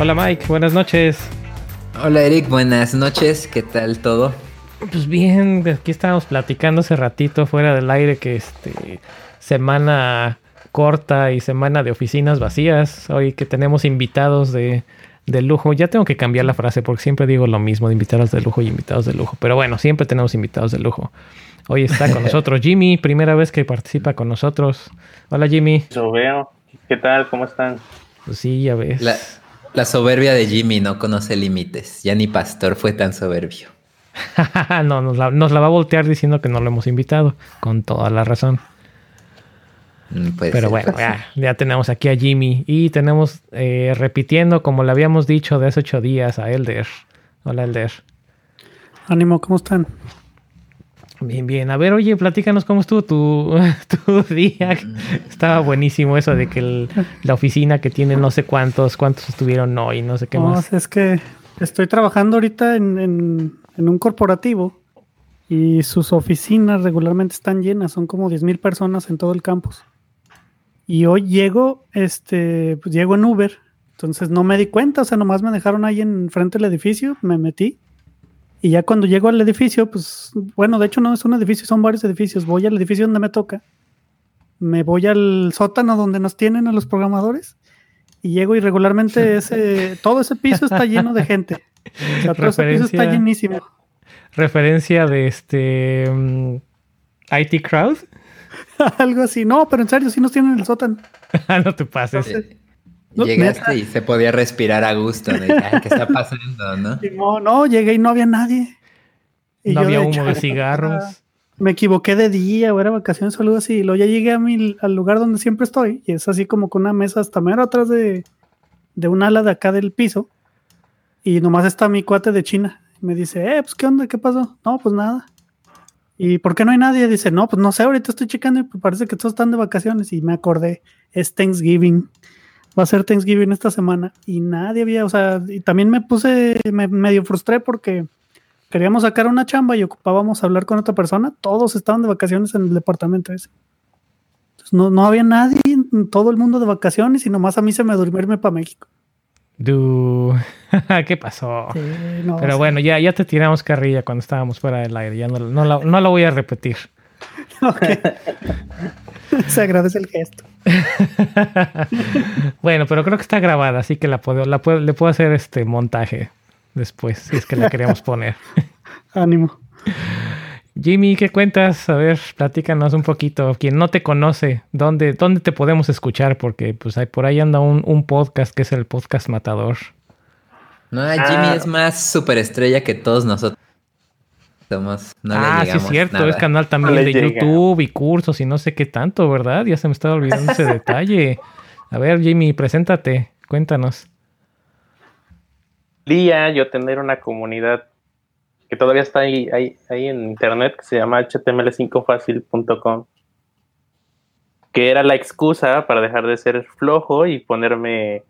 Hola Mike, buenas noches. Hola Eric, buenas noches, ¿qué tal todo? Pues bien, aquí estábamos platicando hace ratito fuera del aire que este semana corta y semana de oficinas vacías. Hoy que tenemos invitados de, de lujo. Ya tengo que cambiar la frase porque siempre digo lo mismo de invitados de lujo y invitados de lujo. Pero bueno, siempre tenemos invitados de lujo. Hoy está con nosotros Jimmy, primera vez que participa con nosotros. Hola Jimmy. Lo veo. ¿Qué tal? ¿Cómo están? Pues sí, ya ves. La, la soberbia de Jimmy no conoce límites. Ya ni Pastor fue tan soberbio. no, nos la, nos la, va a voltear diciendo que no lo hemos invitado, con toda la razón. Mm, puede Pero ser. bueno, ya, ya tenemos aquí a Jimmy y tenemos eh, repitiendo, como le habíamos dicho de hace ocho días, a Elder. Hola, Elder. Ánimo, ¿cómo están? Bien, bien. A ver, oye, platícanos cómo estuvo tu, tu día. Estaba buenísimo eso de que el- la oficina que tiene no sé cuántos, cuántos estuvieron hoy, no sé qué No, más. es que estoy trabajando ahorita en, en- en un corporativo y sus oficinas regularmente están llenas, son como 10 mil personas en todo el campus. Y hoy llego, este, pues llego en Uber, entonces no me di cuenta, o sea, nomás me dejaron ahí en frente del edificio, me metí. Y ya cuando llego al edificio, pues, bueno, de hecho no es un edificio, son varios edificios. Voy al edificio donde me toca, me voy al sótano donde nos tienen a los programadores y llego y regularmente ese, todo ese piso está lleno de gente. O sea, todo ese piso está Referencia- llenísimo. Referencia de este mm, IT Crowd. Algo así. No, pero en serio, sí nos tienen en el sótano. Ah, no te pases. No, Llegaste neta. y se podía respirar a gusto. De, "Ay, ¿Qué está pasando, no? No, no, llegué y no había nadie. Y no yo había de humo de cigarros. Me equivoqué de día o era vacaciones o algo así. Y luego ya llegué a mi, al lugar donde siempre estoy. Y es así como con una mesa hasta mero atrás de, de un ala de acá del piso. Y nomás está mi cuate de China. Y me dice, eh, pues qué onda, qué pasó. No, pues nada. ¿Y por qué no hay nadie? Dice, no, pues no sé, ahorita estoy checando y parece que todos están de vacaciones. Y me acordé, es Thanksgiving. Va a ser Thanksgiving esta semana. Y nadie había, o sea, y también me puse, me medio frustré porque queríamos sacar una chamba y ocupábamos hablar con otra persona. Todos estaban de vacaciones en el departamento ese. Entonces, no, no había nadie, todo el mundo de vacaciones y nomás a mí se me durmió irme para México. Du. ¿Qué pasó? Sí, no, Pero sí. bueno, ya, ya te tiramos carrilla cuando estábamos fuera del aire. Ya no, no, la, no la voy a repetir. Ok. se agradece el gesto. bueno, pero creo que está grabada, así que la puedo, la puedo, le puedo hacer este montaje después, si es que la queríamos poner. Ánimo. Jimmy, ¿qué cuentas? A ver, platícanos un poquito. Quien no te conoce, ¿dónde, dónde te podemos escuchar? Porque pues hay, por ahí anda un, un podcast que es el podcast Matador. No, Jimmy Ah. es más superestrella que todos nosotros. Somos, no le ah, sí es cierto, nada. es canal también No de llega. YouTube y cursos y no sé qué tanto, ¿verdad? Ya se me estaba olvidando ese detalle. A ver, Jimmy, preséntate, cuéntanos. Día yo tener una comunidad que todavía está ahí, ahí, ahí en internet que se llama html5facil.com que era la excusa para dejar de ser flojo y ponerme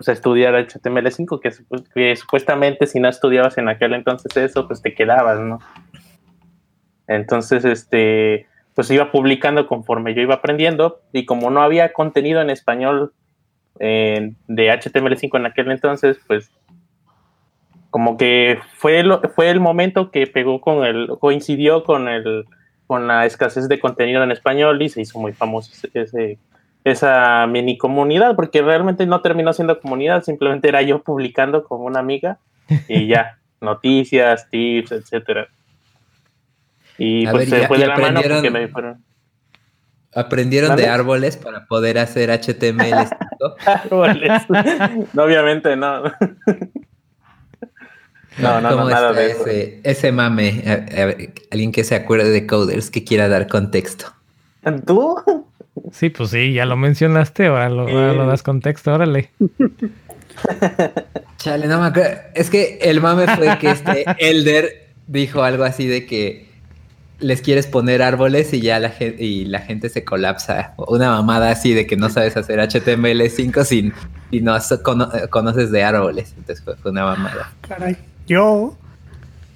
pues, estudiar HTML5 que, supu- que supuestamente si no estudiabas en aquel entonces eso pues te quedabas, ¿no? Entonces este pues iba publicando conforme yo iba aprendiendo y como no había contenido en español de HTML5 en aquel entonces pues como que fue el, fue el momento que pegó con el, coincidió con el, con la escasez de contenido en español y se hizo muy famoso ese- esa mini comunidad, porque realmente no terminó siendo comunidad, simplemente era yo publicando con una amiga y ya, noticias, tips, etcétera. Y A pues ver, se ya- fue de la mano porque me fueron Aprendieron ¿Vale? de árboles para poder hacer HTML5. árboles. no, obviamente no. No, no, no, ¿Cómo nada está de eso. ese, ese mame? A- a ver, alguien que se acuerde de coders que quiera dar contexto. ¿Tú? Sí, pues sí, ya lo mencionaste, ahora lo, ahora lo Eh. das contexto, órale. Chale, no me acuerdo. Es que el mame fue que este Elder dijo algo así de que les quieres poner árboles y ya la gente, y la gente se colapsa. Una mamada así de que no sabes hacer HTML5 sin, si no cono- conoces de árboles. Entonces fue, fue una mamada. Caray. Yo,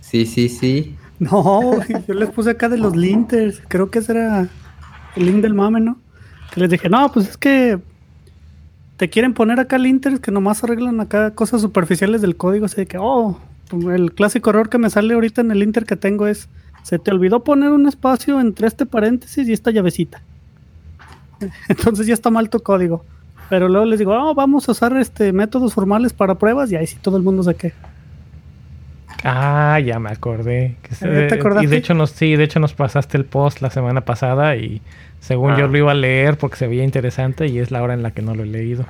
Sí, sí, sí. no, yo les puse acá de los linters. Creo que ese era el link del mame, ¿no? Que les dije, no, pues es que te quieren poner acá linters que nomás arreglan acá cosas superficiales del código, así de que, oh, el clásico error que me sale ahorita en el linter que tengo es, se te olvidó poner un espacio entre este paréntesis y esta llavecita. Entonces ya está mal tu código. Pero luego les digo, oh, vamos a usar este métodos formales para pruebas y ahí sí todo el mundo se queja. Ah, ya me acordé. Que se- ¿Ya te acordaste? y de hecho nos, sí, de hecho nos pasaste el post la semana pasada y según Ah. yo lo iba a leer porque se veía interesante y es la hora en la que no lo he leído.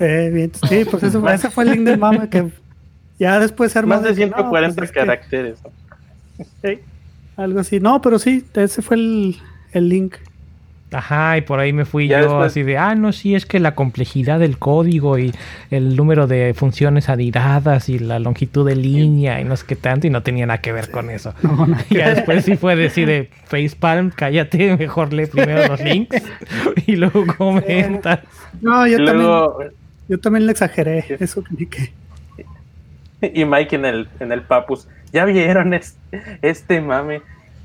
Eh, bien, sí, pues eso, ese fue el link del mame que ya después se armó Más de que, no, 140 pues es que- caracteres. Sí, algo así. No, pero sí, ese fue el, el link. Ajá, y por ahí me fui Ya yo después- así de, ah, no, sí, es que la complejidad del código y el número de funciones adiradas y la longitud de línea y no sé qué tanto, y no tenía nada que ver con eso. No, no. Y ya después sí fue decir de facepalm, cállate, mejor lee primero los links y luego comentas. No, yo también, yo también le exageré. Eso que que y Mike en el, en el Papus, ¿ya vieron es- este mame?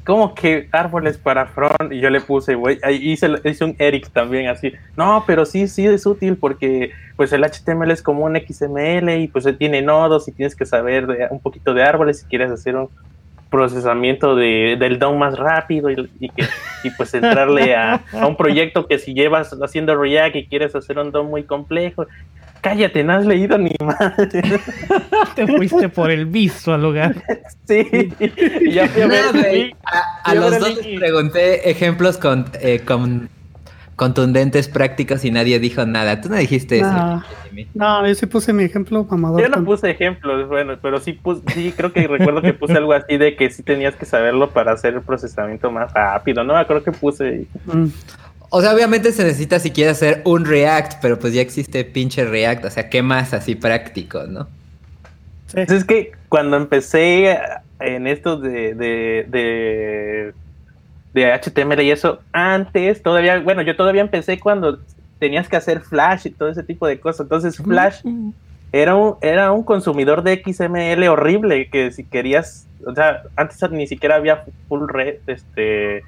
¿Cómo que árboles para front? Y yo le puse, güey, ahí hice, hice un Eric también así. No, pero sí, sí es útil porque pues el HTML es como un XML y pues tiene nodos y tienes que saber de- un poquito de árboles si quieres hacer un procesamiento de, del DOM más rápido y, y que, y pues entrarle a, a un proyecto que si llevas haciendo React y quieres hacer un DOM muy complejo, cállate, no has leído ni madre. Te fuiste por el visual lugar. Sí, y ya fui a ver. No. A, a los dos les pregunté ejemplos con, eh, con- contundentes, prácticos y nadie dijo nada. Tú no dijiste eso. No, yo sí puse mi ejemplo mamador. Yo no puse ejemplos, bueno, pero sí puse, sí, creo que recuerdo que puse algo así de que sí tenías que saberlo para hacer el procesamiento más rápido, ¿no? Creo que puse. Mm. O sea, obviamente se necesita si quieres hacer un React, pero pues ya existe pinche React. O sea, ¿qué más así práctico, no? Sí. Pues es que cuando empecé en esto de, de, de, de HTML y eso, antes todavía, bueno, yo todavía empecé cuando tenías que hacer Flash y todo ese tipo de cosas. Entonces, Flash era un, era un consumidor de XML horrible que si querías, o sea, antes ni siquiera había full red, este,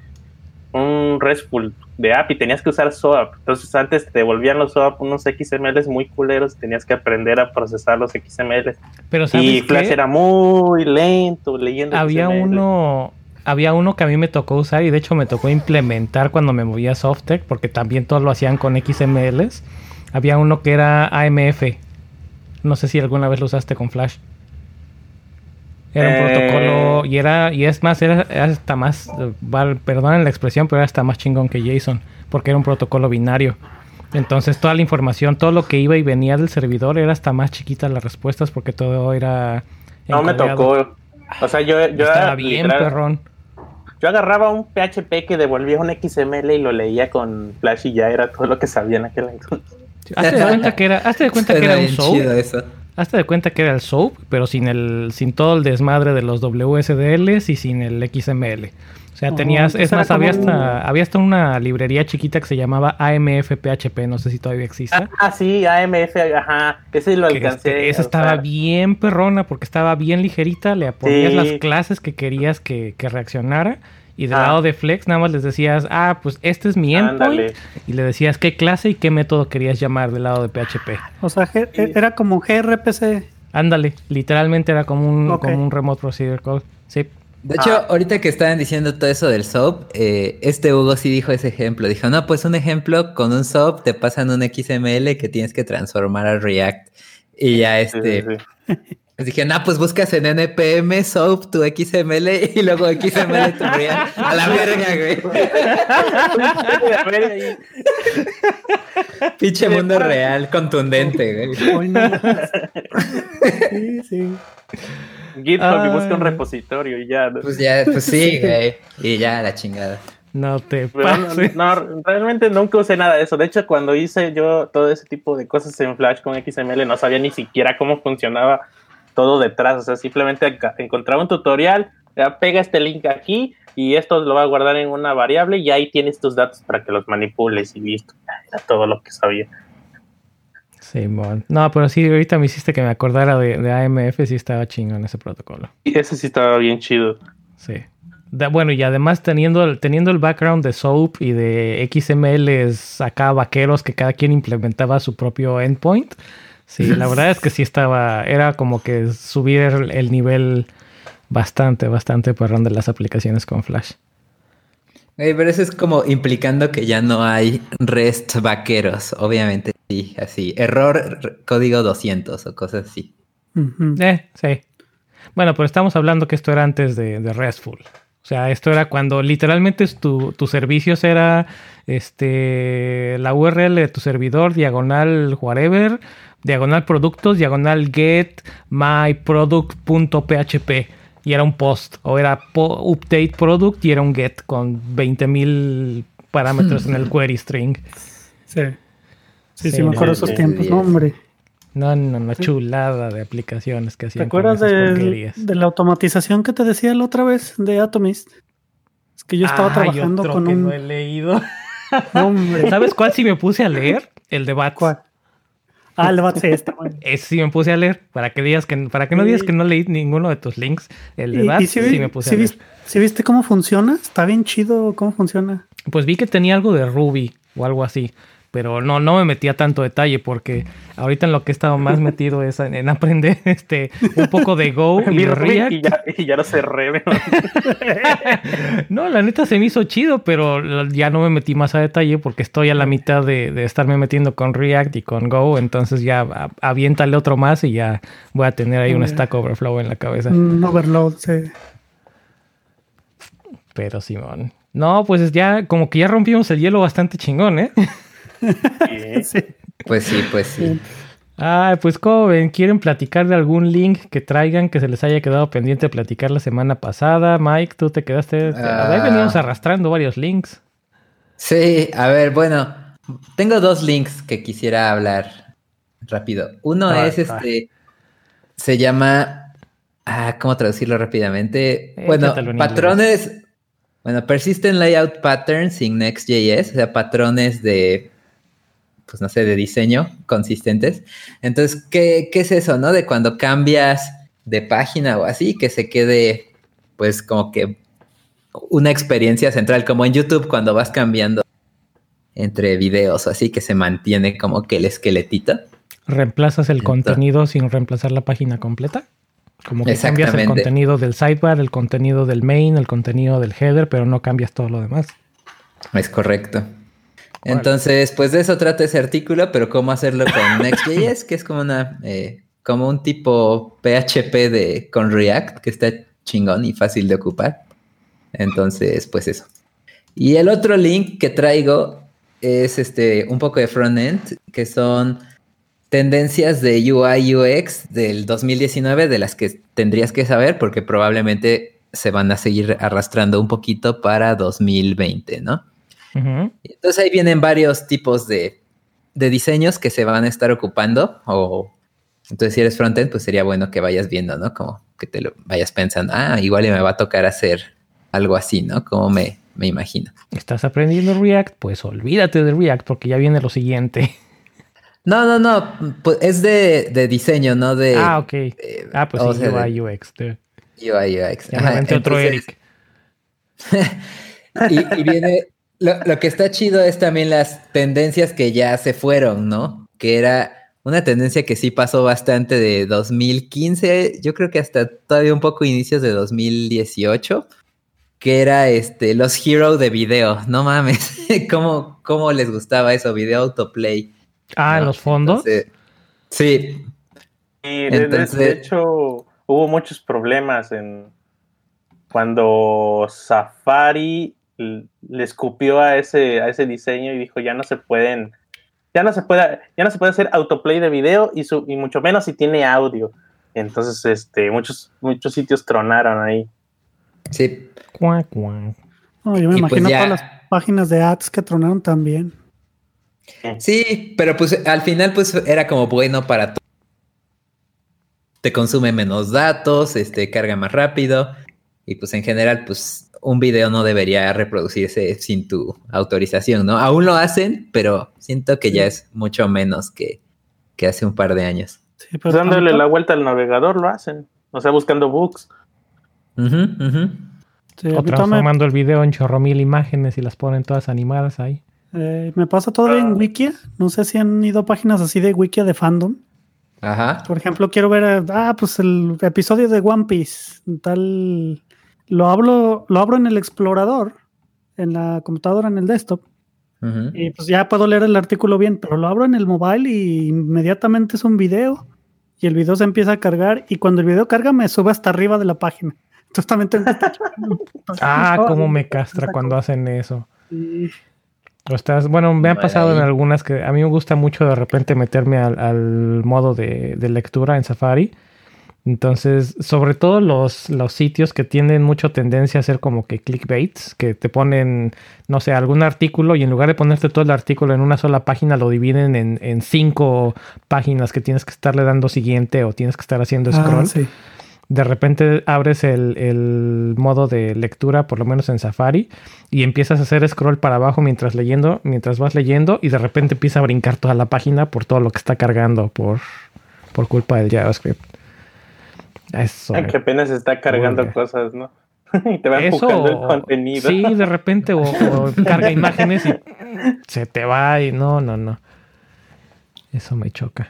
un RESTful de app y tenías que usar SOAP. Entonces antes te devolvían los SOAP unos XMLs muy culeros y tenías que aprender a procesar los XMLs. Pero ¿sabes Y Flash qué? era muy lento leyendo había XML. uno había uno que a mí me tocó usar y de hecho me tocó implementar cuando me movía a Softtech porque también todos lo hacían con XMLs. Había uno que era AMF. No sé si alguna vez lo usaste con Flash. Era un Eh. protocolo y era y es más era, era hasta más perdonen la expresión, pero era hasta más chingón que JSON porque era un protocolo binario. Entonces toda la información, todo lo que iba y venía del servidor era hasta más chiquita las respuestas porque todo era No me tocó. O sea, yo, yo, Estaba bien, literal- perrón. Yo agarraba un PHP que devolvía un XML y lo leía con Flash y ya era todo lo que sabía en aquel entonces. Hazte de cuenta que era, hazte de cuenta que era un eso. Hazte de cuenta que era el SOAP, pero sin el, sin todo el desmadre de los WSDLs y sin el XML. O sea, Oh, tenías, es entonces más, era había hasta, había hasta una librería chiquita que se llamaba AMF PHP, no sé si todavía existe. Ah, sí, AMF, ajá. Ese lo que alcancé. este, esa estaba usar. bien perrona porque estaba bien ligerita, le ponías Sí. las clases que querías que, que reaccionara y del Ah. lado de Flex nada más les decías, ah, pues este es mi endpoint y le decías qué clase y qué método querías llamar del lado de PHP. O sea, era como gRPC. Ándale, literalmente era como un, como un remote procedure call. Sí. De hecho, Ah. ahorita que estaban diciendo todo eso del SOAP, eh, este Hugo sí dijo ese ejemplo. Dijo, no, pues un ejemplo, con un SOAP te pasan un XML que tienes que transformar a React. Y ya este, sí, sí. les dije, no, pues buscas en NPM SOAP tu XML y luego XML tu React. A la verga, güey. Pinche mundo real, contundente, güey. Sí, sí. GitHub y busca un repositorio y ya. ¿no? Pues ya, pues sí, güey. Y ya, la chingada. No te pases. no, no, realmente nunca usé nada de eso. De hecho, cuando hice yo todo ese tipo de cosas en Flash con XML, no sabía ni siquiera cómo funcionaba todo detrás. O sea, simplemente encontraba un tutorial, ya pega este link aquí y esto lo va a guardar en una variable y ahí tienes tus datos para que los manipules y listo. Era todo lo que sabía. Simón. No, pero sí, ahorita me hiciste que me acordara de, de AMF, sí estaba chingón ese protocolo. Y ese sí estaba bien chido. Sí. Da- bueno, y además teniendo el, teniendo el background de SOAP y de XMLs acá vaqueros que cada quien implementaba su propio endpoint. Sí, la verdad es que sí estaba, era como que subir el, el nivel bastante, bastante perrón de las aplicaciones con Flash. Pero eso es como implicando que ya no hay REST vaqueros, obviamente. Sí, así. Error código 200 o cosas así. Eh, sí. Bueno, pero estamos hablando que esto era antes de, de RESTful. O sea, esto era cuando literalmente tu, tus servicios era este la URL de tu servidor, diagonal whatever, diagonal productos, diagonal get myproduct.php. Y era un post. O era po- update product y era un get con 20.000 parámetros en el query string. Sí. Sí, sí, Sí, me acuerdo esos tiempos, no, hombre. No, no, no, chulada de aplicaciones que ¿Te hacían. con acuerdas porquerías. de la automatización que te decía la otra vez de Atomist? Es que yo estaba Ay, trabajando otro con que un... no he leído. Hombre, ¿Sabes cuál sí me puse a leer? El de Bats. ¿cuál? Ah, el BAT sí está bueno. Ese sí me puse a leer. Para que digas que, para que no digas que no leí ninguno de tus links. El de Y- Bats y sí, vi- me puse a leer. vis- sí viste cómo funciona? Está bien chido cómo funciona. Pues vi que tenía algo de Ruby o algo así. Pero no, no me metí a tanto detalle porque ahorita en lo que he estado más metido es en, en aprender este un poco de Go y React. y ya, y ya lo cerré. ¿no? No, la neta se me hizo chido, pero ya no me metí más a detalle porque estoy a la mitad de, de estarme metiendo con React y con Go. Entonces ya a- aviéntale otro más y ya voy a tener ahí un. Stack Overflow en la cabeza. Un overload, sí. Pero Simón. No, pues ya como que ya rompimos el hielo bastante chingón, ¿eh? Sí. Pues sí, pues sí. Ah, pues como ven, ¿quieren platicar de algún link que traigan que se les haya quedado pendiente de platicar la semana pasada? Mike, tú te quedaste... Ah. Ahí veníamos arrastrando varios links. Sí, a ver, bueno, tengo dos links que quisiera hablar rápido. Uno Ah, es ah. este, se llama, ah, ¿cómo traducirlo rápidamente? bueno, Échatelo en patrones, bueno, persistent layout patterns in Next.js, o sea, patrones de, pues no sé, de diseño consistentes. Entonces, ¿qué, qué es eso, no? De cuando cambias de página o así, que se quede, pues como que una experiencia central, como en YouTube cuando vas cambiando entre videos o así, que se mantiene como que el esqueletito. ¿Reemplazas el Entonces- contenido sin reemplazar la página completa? Como que cambias el contenido del sidebar, el contenido del main, el contenido del header, pero no cambias todo lo demás. Es correcto. Entonces, pues de eso trata ese artículo, pero cómo hacerlo con Next.js, que es como una, eh, como un tipo PHP de con React, que está chingón y fácil de ocupar. Entonces, pues eso. Y el otro link que traigo es este un poco de frontend, que son tendencias de UI UX del 2019 de las que tendrías que saber porque probablemente se van a seguir arrastrando un poquito para 2020, ¿no? Entonces ahí vienen varios tipos de, de diseños que se van a estar ocupando. O entonces, si eres frontend, pues sería bueno que vayas viendo, ¿no? Como que te lo vayas pensando, ah, igual me va a tocar hacer algo así, ¿no? Como me, me imagino. ¿Estás aprendiendo React? Pues olvídate de React porque ya viene lo siguiente. No, no, no. Pues es de, de diseño, no de ah, ok. eh, Ah, pues sí, UI UX. de- UI UX. Ajá, aventé otro entonces- Eric. Y, y viene, lo, lo que está chido es también las tendencias que ya se fueron, ¿no? Que era una tendencia que sí pasó bastante de 2015, yo creo que hasta todavía un poco inicios de 2018, que era este, los hero de video, no mames, ¿cómo, cómo les gustaba eso? Video autoplay. Ah, en ¿no? los fondos. Entonces, sí, Y de- de- de, Entonces- hecho, hubo muchos problemas en cuando Safari le escupió a ese, a ese diseño y dijo ya no se pueden, ya no se puede, ya no se puede hacer autoplay de video y, su, y mucho menos si tiene audio. Entonces, este, muchos, muchos sitios tronaron ahí. sí. Cuac, cuac. No, yo me Y pues imagino ya- todas las páginas de ads que tronaron también. Sí, pero pues al final pues era como bueno para todo. Te consume menos datos, este, carga más rápido y pues en general pues un video no debería reproducirse sin tu autorización, ¿no? Aún lo hacen, pero siento que ya es mucho menos que, que hace un par de años. Sí, pero Pues dándole tanto- la vuelta al navegador lo hacen, o sea, buscando bugs. O todavía me- transformando el video en chorro mil imágenes y las ponen todas animadas ahí. Eh, me pasa todavía en Wikia. No sé si han ido a páginas así de Wikia de fandom. Ajá. Por ejemplo, quiero ver, ah, pues el episodio de One Piece. Tal. Lo hablo, lo abro en el explorador, en la computadora, en el desktop. Y pues ya puedo leer el artículo bien, pero lo abro en el mobile y inmediatamente es un video. Y el video se empieza a cargar. Y cuando el video carga, me sube hasta arriba de la página. Entonces también tengo que. Ah, cómo me castra cuando hacen eso. sí. O estás, bueno, me ha Mal pasado en algunas que a mí me gusta mucho de repente meterme al, al modo de, de lectura en Safari. Entonces, sobre todo los, los sitios que tienen mucha tendencia a hacer como que clickbaits, que te ponen, no sé, algún artículo y en lugar de ponerte todo el artículo en una sola página, lo dividen en, en cinco páginas que tienes que estarle dando siguiente o tienes que estar haciendo Ah, scroll sí. de repente abres el, el modo de lectura, por lo menos en Safari, y empiezas a hacer scroll para abajo mientras leyendo, mientras vas leyendo, y de repente empieza a brincar toda la página por todo lo que está cargando por, por culpa del JavaScript. Eso. Ay, que apenas está cargando cosas, ¿no? y te va Eso, empujando el contenido. Sí, de repente, o, o carga imágenes y se te va y no, no, no. Eso me choca.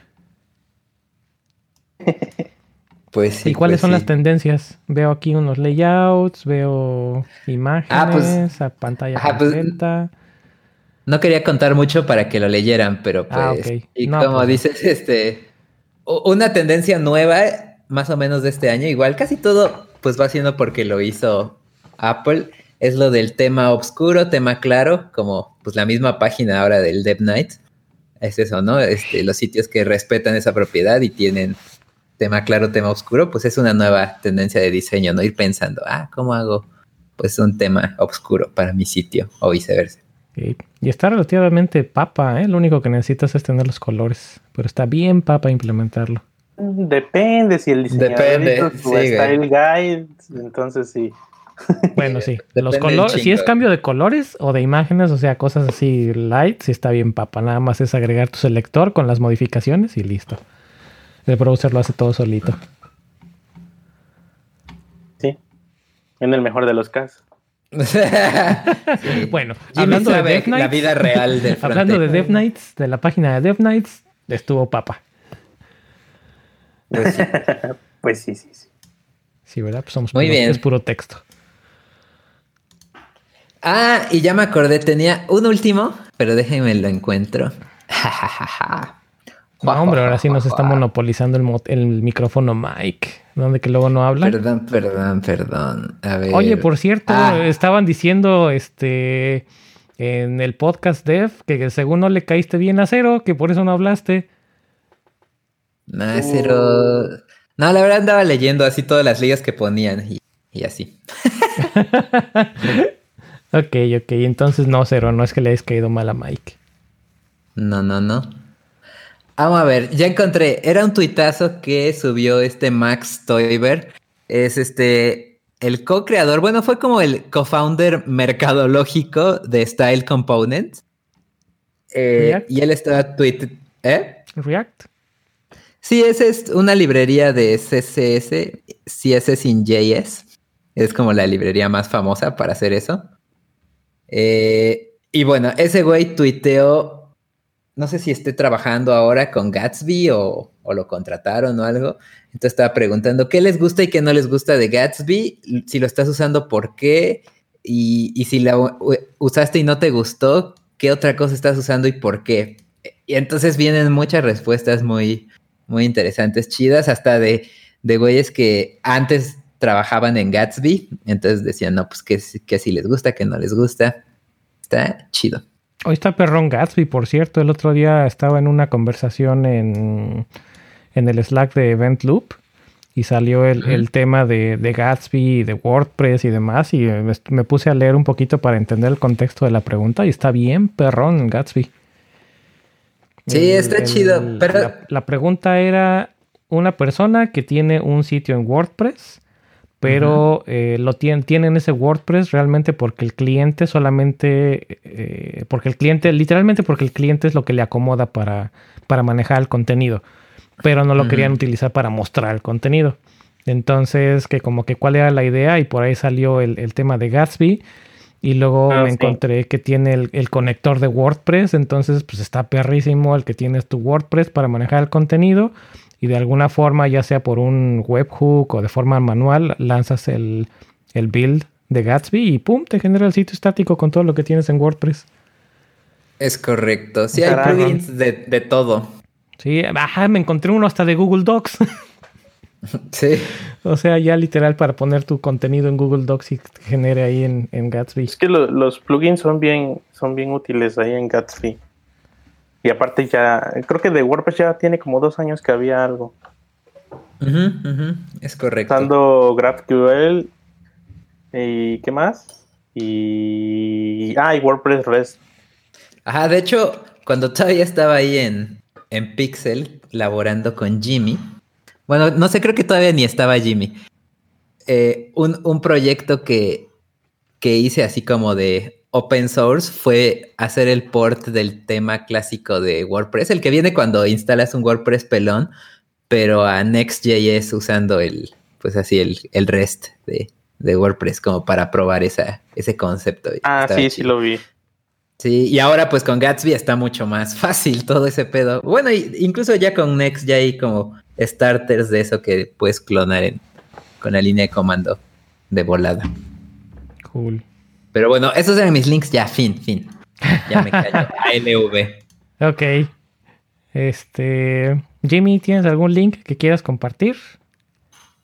Pues sí. ¿Y cuáles pues son sí. las tendencias? Veo aquí unos layouts, veo imágenes, Ah, pues- a pantalla pues, completa. No quería contar mucho para que lo leyeran, pero pues. Ah, ok. Y No, como pues- dices, este. Una tendencia nueva, más o menos de este año, igual casi todo, pues va siendo porque lo hizo Apple. Es lo del tema oscuro, tema claro, como pues la misma página ahora del Dev Night. Es eso, ¿no? Este, los sitios que respetan esa propiedad y tienen tema claro, tema oscuro, pues es una nueva tendencia de diseño, ¿no? Ir pensando, ah, ¿cómo hago? Pues un tema oscuro para mi sitio o viceversa. Y está relativamente papa, ¿eh? Lo único que necesitas es tener los colores. Pero está bien papa implementarlo. Depende si el diseñador Depende, hizo su sí, güey. style guide, entonces sí. Bueno, sí. Los colores, si es cambio de colores o de imágenes, o sea, cosas así light, sí está bien papa. Nada más es agregar tu selector con las modificaciones y listo. El browser lo hace todo solito. Sí. En el mejor de los casos. Sí. Bueno, Jimmy hablando de sabe Dev la Nights, vida real del hablando de frontend. Dev Nights, de la página de Dev Nights, estuvo papa. Pues sí. Pues sí, sí, sí. Sí, ¿verdad? Pues somos Muy puro- bien. es puro texto. Ah, y ya me acordé, tenía un último, pero déjenme lo encuentro. No, hombre, ahora sí nos está monopolizando el, mo- el micrófono Mike. ¿Dónde que luego no habla? Perdón, perdón, perdón. A ver. Oye, por cierto, Ah, estaban diciendo este en el podcast Dev que según no le caíste bien a cero, que por eso no hablaste. No, cero. No, la verdad andaba leyendo así todas las ligas que ponían y, y así. Ok, ok, entonces no, cero, no es que le hayas caído mal a Mike. No, no, no. Vamos a ver, ya encontré. Era un tuitazo que subió este Max Toiber. Es este. El co-creador, bueno, fue como el co-founder mercadológico de Style Component. Eh, y él estaba tweet. ¿Eh? React. Sí, esa es una librería de CSS, CSS sin JS. Es como la librería más famosa para hacer eso. Eh, y bueno, ese güey tuiteó, no sé si esté trabajando ahora con Gatsby o, o lo contrataron o algo. Entonces estaba preguntando qué les gusta y qué no les gusta de Gatsby, si lo estás usando, por qué, y, y si la usaste y no te gustó, qué otra cosa estás usando y por qué. Y entonces vienen muchas respuestas muy, muy interesantes, chidas, hasta de, de güeyes que antes trabajaban en Gatsby, entonces decían, no, pues que, que si les gusta, que no les gusta. Está chido. Hoy está Perrón Gatsby, por cierto. El otro día estaba en una conversación en, en el Slack de Event Loop y salió el, el tema de, de Gatsby, de WordPress y demás. Y me, me puse a leer un poquito para entender el contexto de la pregunta y está bien Perrón Gatsby. Sí, está chido, pero- La, la pregunta era una persona que tiene un sitio en WordPress, pero eh, lo tienen, tienen ese WordPress realmente porque el cliente solamente, eh, porque el cliente, literalmente porque el cliente es lo que le acomoda para, para manejar el contenido, pero no lo querían utilizar para mostrar el contenido. Entonces, que como que cuál era la idea y por ahí salió el, el tema de Gatsby. Y luego Ah, me sí. encontré que tiene el, el conector de WordPress, entonces pues está perrísimo el que tienes tu WordPress para manejar el contenido y de alguna forma, ya sea por un webhook o de forma manual, lanzas el, el build de Gatsby y pum, te genera el sitio estático con todo lo que tienes en WordPress. Es correcto. Sí, hay plugins de, de todo. Sí, ajá, me encontré uno hasta de Google Docs. Sí. o sea, ya literal para poner tu contenido en Google Docs y te genere ahí en, en Gatsby. Es que lo- los plugins son bien, son bien útiles ahí en Gatsby. Y aparte ya, creo que de WordPress ya tiene como dos años que había algo. Ujú, ujú, Es correcto. Usando GraphQL y ¿qué más? Y... Ah, y WordPress REST. Ajá, de hecho, cuando todavía estaba ahí en, en Pixel, laborando con Jimmy, bueno, no sé, creo que todavía ni estaba Jimmy. Eh, un, un proyecto que, que hice así como de open source fue hacer el port del tema clásico de WordPress, el que viene cuando instalas un WordPress pelón, pero a Next.js usando el, pues así, el, el REST de, de WordPress, como para probar esa, ese concepto. Ah, Estaba sí, sí lo vi. Sí, y ahora pues con Gatsby está mucho más fácil todo ese pedo. Bueno, incluso ya con Next ya hay como starters de eso que puedes clonar en, con la línea de comando de volada. Cool. Pero bueno, esos eran mis links ya, fin, fin. Ya me callo. ALV. Ok. Este. Jimmy, ¿tienes algún link que quieras compartir?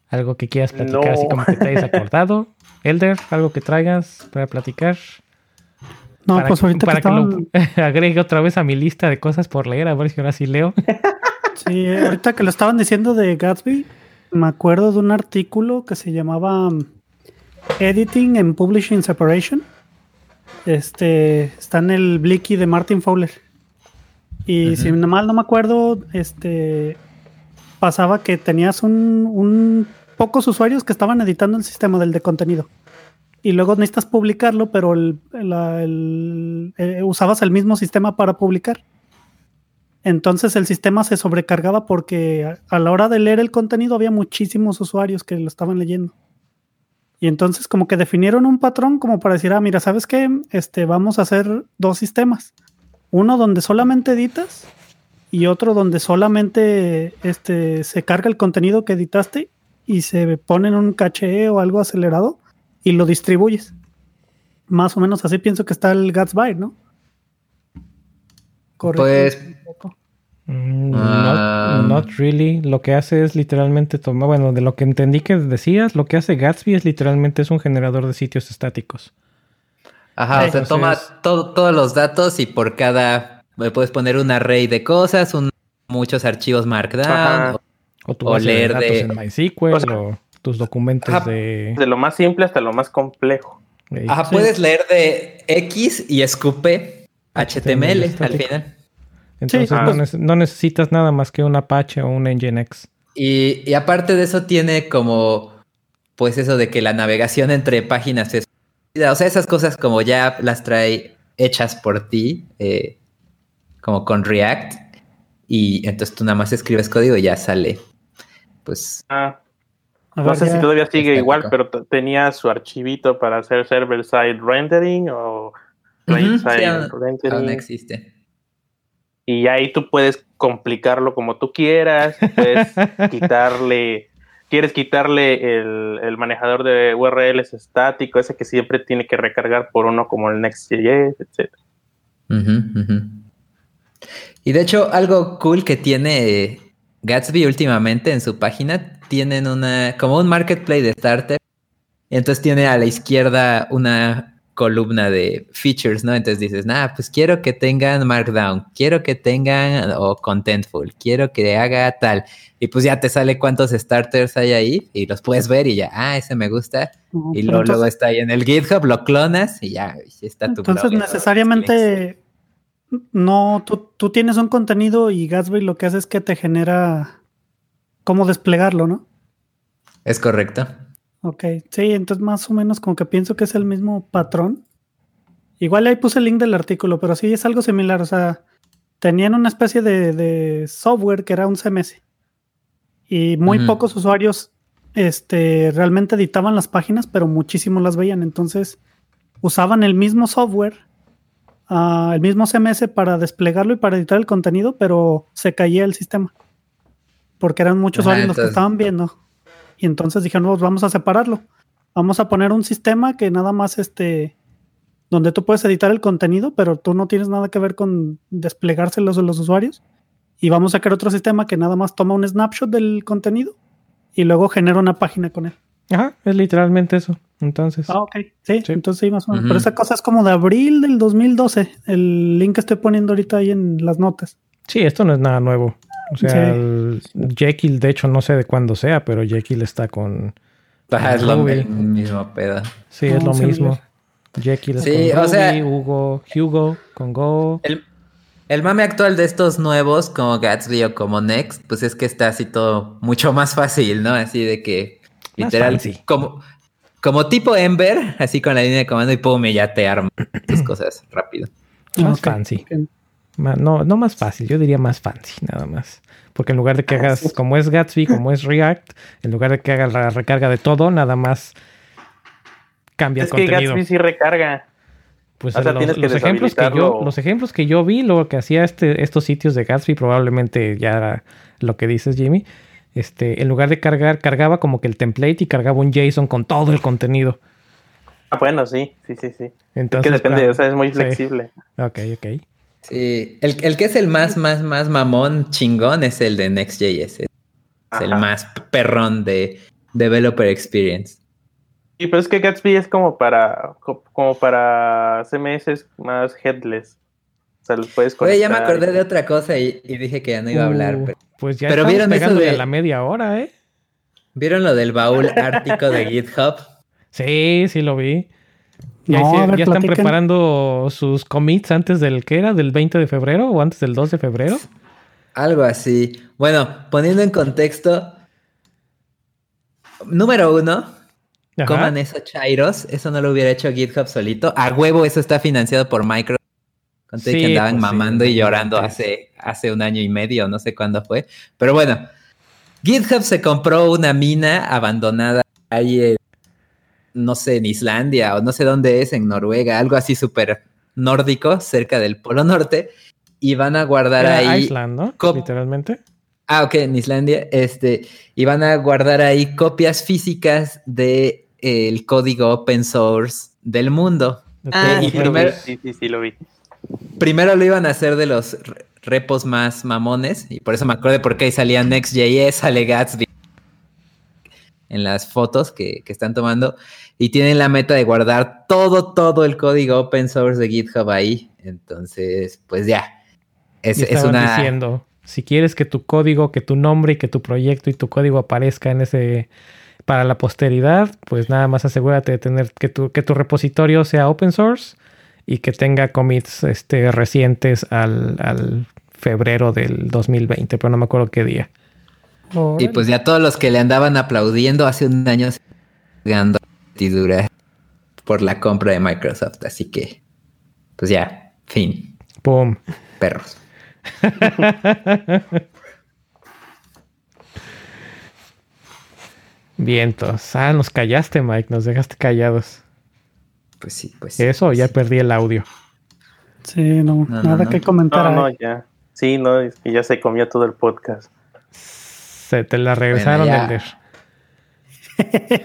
¿Algo que quieras platicar así No. como que te hayas acordado? Elder, ¿algo que traigas para platicar? No, para pues que, ahorita que para que lo agregue otra vez a mi lista de cosas por leer, a ver si ahora sí leo. Sí, ahorita que lo estaban diciendo de Gatsby, me acuerdo de un artículo que se llamaba um, Editing and Publishing Separation. Este está en el Blicky de Martin Fowler. Y si Ujú. mal no me acuerdo, este pasaba que tenías un, un pocos usuarios que estaban editando el sistema del de contenido. Y luego necesitas publicarlo, pero el- eh, usabas el mismo sistema para publicar. Entonces el sistema se sobrecargaba porque a, la hora de leer el contenido había muchísimos usuarios que lo estaban leyendo. Y entonces como que definieron un patrón como para decir, ah, mira, ¿sabes qué? Este, vamos a hacer dos sistemas. Uno donde solamente editas y otro donde solamente este, se carga el contenido que editaste y se pone en un caché o algo acelerado y lo distribuyes. Más o menos así pienso que está el Gatsby, ¿no? Pues- un poco. Mm, Ah. not, not really. Lo que hace es literalmente tomar, bueno, de lo que entendí que decías, lo que hace Gatsby es literalmente es un generador de sitios estáticos. Ajá, o sea, toma todo- todos los datos y por cada le puedes poner un array de cosas, un, muchos archivos Markdown. Ajá. o- O tu O base de leer datos de- en MySQL O sea- o tus documentos Ajá. de... De lo más simple hasta lo más complejo. Ajá, sí. puedes leer de X y escupe HTML, al final. Entonces Sí, no, pues- no necesitas nada más que un Apache o un Nginx. Y, y aparte de eso tiene como, pues eso de que la navegación entre páginas es... O sea, esas cosas como ya las trae hechas por ti, eh, como con React. Y entonces tú nada más escribes código y ya sale. Pues Ah, no ver, sé ya- si todavía sigue igual, pero tenía su archivito para hacer server-side rendering o client-side sí, aún- rendering. aún existe. Y ahí tú puedes complicarlo como tú quieras, puedes quitarle, quieres quitarle el, el manejador de URLs estático, ese que siempre tiene que recargar por uno como el Next.js, etc. Y de hecho, algo cool que tiene Gatsby últimamente en su página, tienen una, como un marketplace de starter. Entonces tiene a la izquierda una columna de features, ¿no? Entonces dices, nah, pues quiero que tengan Markdown, quiero que tengan o Contentful, quiero que haga tal. Y pues ya te sale cuántos starters hay ahí y los puedes ver y ya, ah, ese me gusta. Y luego, entonces- luego está ahí en el GitHub, lo clonas y ya, está tu Entonces blog. necesariamente no, tú, tú tienes un contenido y Gatsby lo que hace es que te genera cómo desplegarlo, ¿no? Es correcto. Ok, sí, entonces más o menos como que pienso que es el mismo patrón. Igual ahí puse el link del artículo, pero sí es algo similar, o sea, tenían una especie de, de software que era un CMS y muy pocos usuarios este, realmente editaban las páginas, pero muchísimos las veían. Entonces usaban el mismo software, ah, el mismo CMS para desplegarlo y para editar el contenido, pero se caía el sistema. Porque eran muchos Ah, usuarios los que estaban viendo. Y entonces dijeron, "No, vamos a separarlo. Vamos a poner un sistema que nada más este donde tú puedes editar el contenido, pero tú no tienes nada que ver con desplegárselos a los usuarios. Y vamos a crear otro sistema que nada más toma un snapshot del contenido y luego genera una página con él. Ajá, es literalmente eso. Entonces, Ah, ok. Sí, Sí. entonces sí, más o menos. Pero esa cosa es como de abril del 2012. El link que estoy poniendo ahorita ahí en las notas. sí, esto no es nada nuevo. O sea, Sí. el Jekyll, de hecho, no sé de cuándo sea, pero Jekyll está con. Ajá, es lo mismo pedo. Sí, es lo Vamos a mismo. Jekyll es Sí, con o Ruby, sea- Hugo, Hugo con Go. El, el mame actual de estos nuevos, como Gatsby o como Next, pues es que está así todo mucho más fácil, ¿no? Así de que literal, fancy. como, como tipo Ember, así con la línea de comando y pum, y ya te arma tus cosas rápido. Más Ok, fancy. No, no más fácil, yo diría más fancy, nada más. Porque en lugar de que Ah, hagas, como es Gatsby, como es React, en lugar de que hagas la recarga de todo, nada más cambia Es el que contenido. Gatsby sí recarga. Pues o sea, los, que ejemplos que yo, los ejemplos que yo vi, lo que hacía este, estos sitios de Gatsby, probablemente ya era lo que dices, Jimmy. Este, en lugar de cargar, cargaba como que el template y cargaba un JSON con todo el contenido. Ah, bueno, sí, sí, sí, sí. Entonces, es que depende, claro, o sea, es muy sí. flexible. Ok, ok. Sí, el, el que es el más, más, más mamón chingón es el de Next.js. Es el más perrón de Developer Experience. Sí, pero es que Gatsby es como para co- como para CMS más headless. O sea, los puedes Oye, ya me conectar acordé y- de otra cosa y, y dije que ya no iba a hablar. Uh, pero- pues ya pero estamos ¿vieron eso pegándole de- a la media hora, ¿eh? ¿Vieron lo del baúl ártico de GitHub? Sí, sí lo vi. Ya, No, hice- a ver, ya están preparando sus commits antes del que era, del 20 de febrero o antes del 2 de febrero. Algo así. Bueno, poniendo en contexto. Número uno, Ajá. coman eso chairos. Eso no lo hubiera hecho GitHub solito. A huevo, eso está financiado por Microsoft. Conté Sí, que andaban pues sí, mamando y llorando hace, hace un año y medio, no sé cuándo fue. Pero bueno, GitHub se compró una mina abandonada ahí en, no sé, en Islandia o no sé dónde es, en Noruega, algo así súper nórdico, cerca del Polo Norte. Y van a guardar Era ahí. Iceland, ¿no? Literalmente. Ah, ok, en Islandia. Este, y van a guardar ahí copias físicas del código open source del mundo. Ah, y sí, lo primero- vi, sí, sí, sí, lo vi. Primero lo iban a hacer de los re- repos más mamones, y por eso me acuerdo porque ahí salía Next.js, sale Gatsby en las fotos que, que están tomando, y tienen la meta de guardar todo, todo el código open source de GitHub ahí. Entonces, pues ya. Es, Y es una. diciendo, si quieres que tu código, que tu nombre y que tu proyecto y tu código aparezca en ese para la posteridad, pues nada más asegúrate de tener que tu, que tu repositorio sea open source y que tenga commits este, recientes al, al febrero del 2020, pero no me acuerdo qué día. Y pues ya todos los que le andaban aplaudiendo hace un año se ganando dura por la compra de Microsoft. Así que, pues ya, fin, ¡Pum! perros. Vientos. Ah, nos callaste, Mike, nos dejaste callados. Pues sí, pues sí. Eso, ya perdí el audio. Sí, no, nada no. que comentar. No, no, ahí. ya. Sí, no, es que ya se comió todo el podcast. Se te la regresaron, ya. Elder.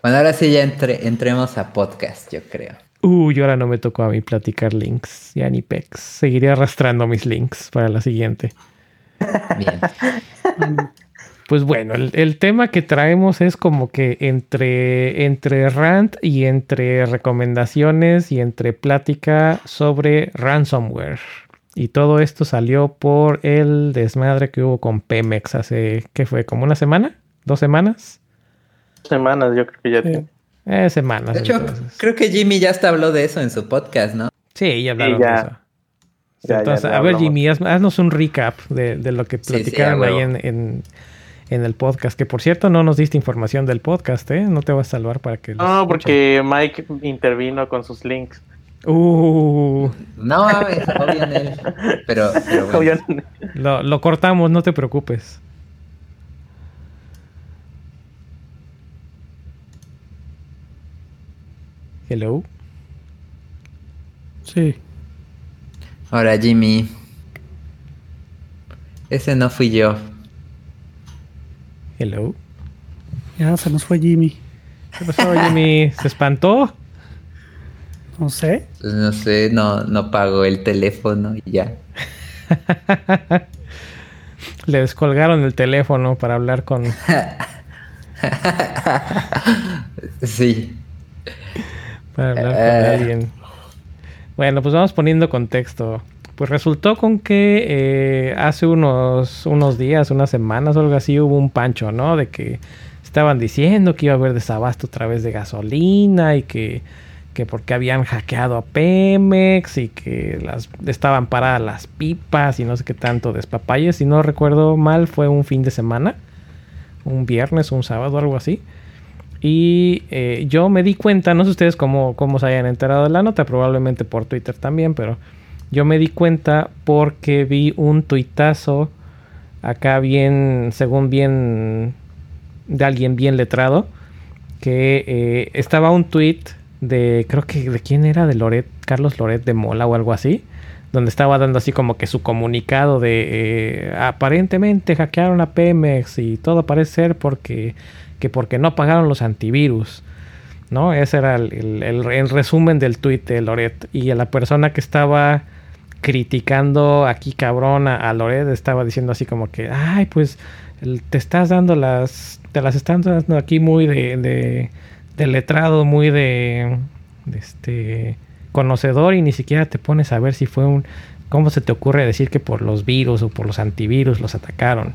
Bueno, ahora sí ya entre- entremos a podcast, yo creo. Uy, ahora no me tocó a mí platicar links, ya ni pex. Seguiré arrastrando mis links para la siguiente. Bien. Pues bueno, el, el tema que traemos es como que entre, entre rant y entre recomendaciones y entre plática sobre ransomware. Y todo esto salió por el desmadre que hubo con Pemex hace, ¿qué fue? ¿Como una semana? ¿Dos semanas? Semanas, yo creo que ya Sí. tiene. Eh, semanas. De hecho, entonces. creo que Jimmy ya hasta habló de eso en su podcast, ¿no? Sí, ya hablaron Sí, ya. de eso. Ya, ya, Entonces, ya a ver. Jimmy, haz- haznos un recap de, de lo que Sí, sí, platicaron ahí en, en- en el podcast. Que por cierto, no nos diste información del podcast, ¿eh? No te vas a salvar para que. lo No, escuchen. porque Mike intervino con sus links. Uh. No mames, Pero, pero lo, cortamos, no te preocupes. Hello. Sí. Ahora, Jimmy. Ese no fui yo. Hello. Ya se nos fue Jimmy. ¿Qué pasó, Jimmy? ¿Se espantó? No sé. No sé, no, no pagó el teléfono y ya. Le descolgaron el teléfono para hablar con. Sí. Para hablar con Eh. alguien. Bueno, pues vamos poniendo contexto. Pues resultó con que eh, hace unos, unos días, unas semanas o algo así, hubo un pancho, ¿no? De que estaban diciendo que iba a haber desabasto otra vez de gasolina y que, que porque habían hackeado a Pemex y que las estaban paradas las pipas y no sé qué tanto despapalles. Si no recuerdo mal, fue un fin de semana, un viernes, un sábado, algo así. Y eh, yo me di cuenta, no sé ustedes cómo, cómo se hayan enterado de la nota, probablemente por Twitter también, pero yo me di cuenta porque vi un tuitazo acá bien, según bien, de alguien bien letrado, que eh, estaba un tweet de, creo que de quién era, de Loret, Carlos Loret de Mola o algo así, donde estaba dando así como que su comunicado de eh, aparentemente hackearon a Pemex y todo parece ser porque que porque no pagaron los antivirus. ¿No? Ese era el, el- el- resumen del tweet de Loret. Y a la persona que estaba criticando aquí cabrón a, a Loret estaba diciendo así como que, ay, pues te estás dando las, te las están dando aquí muy de, de, de letrado, muy de, este conocedor y ni siquiera te pones a ver si fue un, cómo se te ocurre decir que por los virus o por los antivirus los atacaron.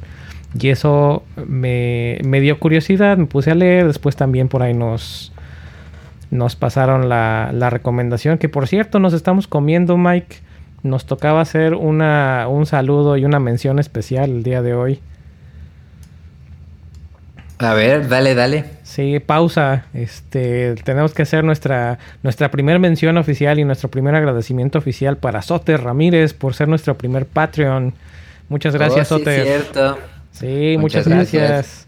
Y eso me, me dio curiosidad, me puse a leer, después también por ahí nos, nos pasaron la, la recomendación, que por cierto nos estamos comiendo, Mike. Nos tocaba hacer una, un saludo y una mención especial el día de hoy. A ver, dale, dale. Sí, pausa. Este, tenemos que hacer nuestra, nuestra primer mención oficial y nuestro primer agradecimiento oficial para Soter Ramírez por ser nuestro primer Patreon. Muchas gracias, Oh, sí, Soter. cierto. Sí, muchas, Muchas gracias.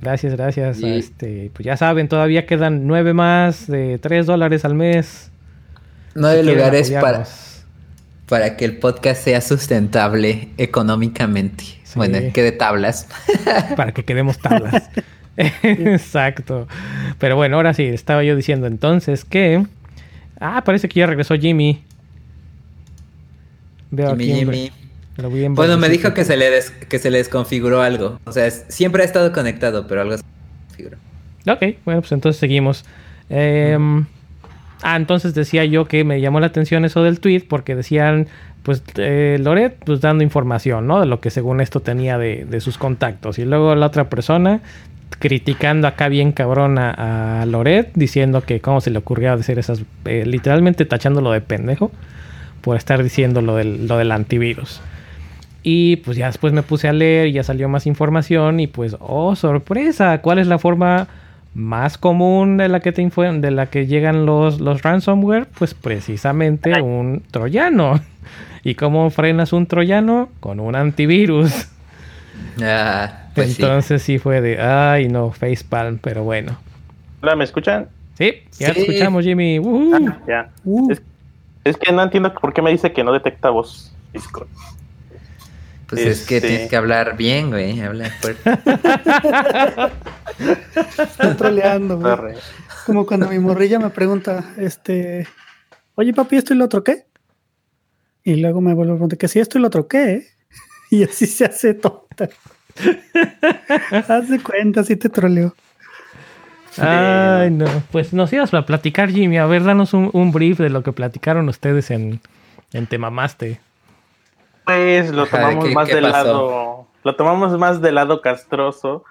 gracias. Gracias, Este, pues ya saben, todavía quedan nueve más de tres dólares al mes. Hay Si lugares para. Para que el podcast sea sustentable económicamente. Sí. Bueno, que de tablas. para que quedemos tablas. Exacto. Pero bueno, ahora sí, estaba yo diciendo entonces que. Ah, parece que ya regresó Jimmy. Veo Jimmy, aquí. Jimmy. lo vi en Bueno, me dijo que se le des- que se le desconfiguró algo. O sea, es- siempre ha estado conectado, pero algo se desconfiguró. Ok, bueno, pues entonces seguimos. Em, ah, entonces decía yo que me llamó la atención eso del tweet porque decían, pues, eh, Loret, pues dando información, ¿no? De lo que según esto tenía de, sus contactos. Y luego la otra persona criticando acá bien cabrón a, a Loret, diciendo que cómo se le ocurría decir esas, eh, literalmente tachándolo de pendejo por estar diciendo lo del, lo del antivirus. Y pues ya después me puse a leer y ya salió más información y pues, oh, sorpresa, ¿cuál es la forma más común de la que te de la que llegan los, los ransomware? Pues precisamente un troyano. ¿Y cómo frenas un troyano? Con un antivirus. Ah, pues. Entonces sí. fue de, ay no, facepalm, pero bueno. Hola, ¿me escuchan? Sí, ya te escuchamos, Jimmy. Ah, ya. Uh, Es, es que no entiendo por qué me dice que no detecta voz Discord. Pues es que Este- tienes que hablar bien, güey. Habla fuerte. está troleando, güey. Arre. Como cuando mi morrilla me pregunta, este, oye papi, esto y lo otro qué? Y luego me vuelve a preguntar que si esto y lo otro qué, y así se hace tonta. Haz de cuenta, así te troleo. Ay, no. Pues nos ibas a platicar, Jimmy. A ver, danos un, un brief de lo que platicaron ustedes en, en Temamaste. Pues lo tomamos ¿qué- más qué del pasó? lado. Lo tomamos más del lado castroso.